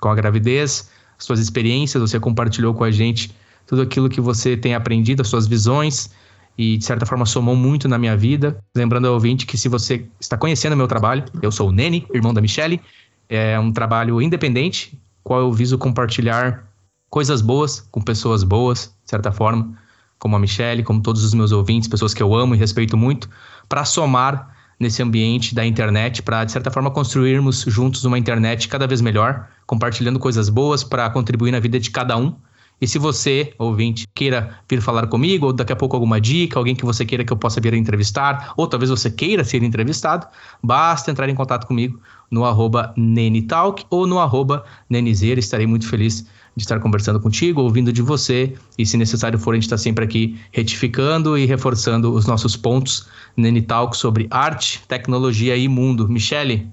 com a gravidez, as suas experiências, você compartilhou com a gente tudo aquilo que você tem aprendido, as suas visões, e de certa forma somou muito na minha vida. Lembrando ao ouvinte que se você está conhecendo o meu trabalho, eu sou o Nene, irmão da Michele, é um trabalho independente, qual eu viso compartilhar coisas boas com pessoas boas, de certa forma, como a Michele, como todos os meus ouvintes, pessoas que eu amo e respeito muito, para somar nesse ambiente da internet, para de certa forma construirmos juntos uma internet cada vez melhor, compartilhando coisas boas para contribuir na vida de cada um. E se você, ouvinte, queira vir falar comigo, ou daqui a pouco alguma dica, alguém que você queira que eu possa vir entrevistar, ou talvez você queira ser entrevistado, basta entrar em contato comigo no arroba Nenitalk ou no arroba Nenizeira. Estarei muito feliz de estar conversando contigo, ouvindo de você, e se necessário for, a gente está sempre aqui retificando e reforçando os nossos pontos Nenitalk sobre arte, tecnologia e mundo. Michele,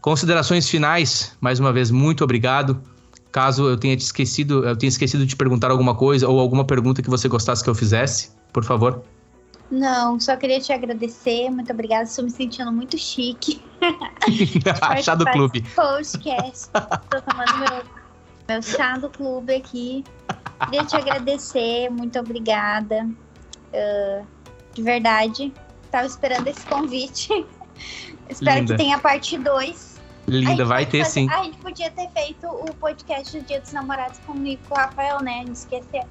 considerações finais, mais uma vez, muito obrigado. Caso eu tenha te esquecido, eu tenha esquecido de perguntar alguma coisa ou alguma pergunta que você gostasse que eu fizesse, por favor. Não, só queria te agradecer. Muito obrigada. Estou me sentindo muito chique. Chá do clube. Podcast. Tô tomando meu, meu chá do clube aqui. Queria te agradecer. Muito obrigada. Uh, de verdade. Tava esperando esse convite. Espero Linda. que tenha parte 2. Linda, vai ter fazer, sim. A gente podia ter feito o podcast do Dia dos Namorados comigo com o Rafael, né? Não esquecer.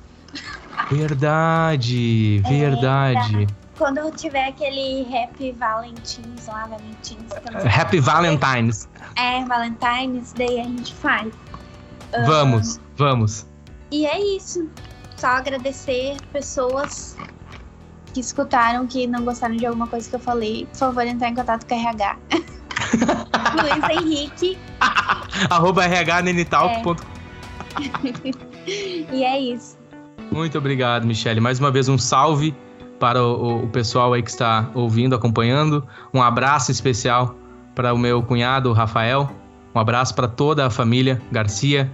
Verdade, verdade. É, quando tiver aquele Happy Valentines lá, Valentines. Happy Valentines. É, Valentines, daí a gente faz. Vamos, uh, vamos. E é isso. Só agradecer pessoas que escutaram, que não gostaram de alguma coisa que eu falei. Por favor, entrar em contato com a RH. Luiz Henrique. Arroba rhnenitalk.com. É. e é isso. Muito obrigado, Michele. Mais uma vez, um salve para o, o, pessoal aí que está ouvindo, acompanhando. Um abraço especial para o meu cunhado, Rafael. Um abraço para toda a família Garcia,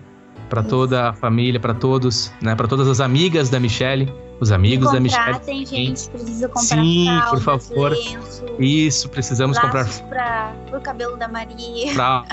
para toda a família, para todos, né, para todas as amigas da Michele, os amigos da Michelle. Tem gente, precisa comprar Sim, por favor. Isso, precisamos comprar para o cabelo da Maria. Pra,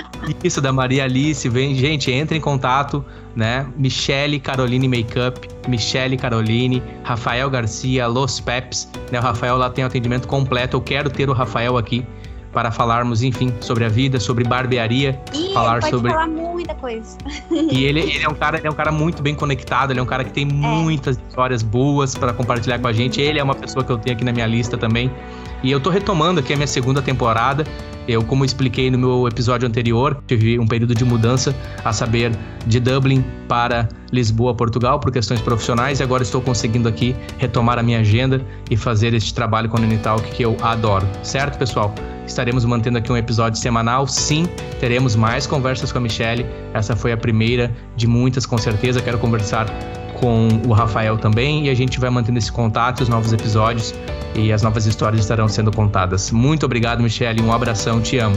isso da Maria Alice, vem, gente, entre em contato, né? Michele Caroline Makeup, Michele Caroline, Rafael Garcia, Los Peps, né? O Rafael lá tem atendimento completo. Eu quero ter o Rafael aqui para falarmos, enfim, sobre a vida, sobre barbearia, e falar pode sobre falar muita coisa. E ele, ele é um cara, é um cara muito bem conectado, ele é um cara que tem é. muitas histórias boas para compartilhar com a gente. Ele é uma pessoa que eu tenho aqui na minha lista também. E eu tô retomando aqui a minha segunda temporada. Eu, como expliquei no meu episódio anterior, tive um período de mudança, a saber, de Dublin para Lisboa, Portugal, por questões profissionais, e agora estou conseguindo aqui retomar a minha agenda e fazer este trabalho com o Nenitalk que eu adoro. Certo, pessoal? Estaremos mantendo aqui um episódio semanal. Sim, teremos mais conversas com a Michelle. Essa foi a primeira de muitas, com certeza. Quero conversar com o Rafael também e a gente vai mantendo esse contato, os novos episódios e as novas histórias estarão sendo contadas. Muito obrigado, Michelle. Um abração, te amo.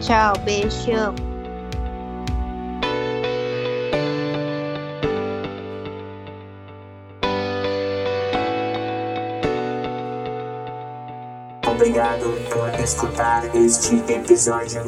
Tchau, beijo. Obrigado por escutar este episódio.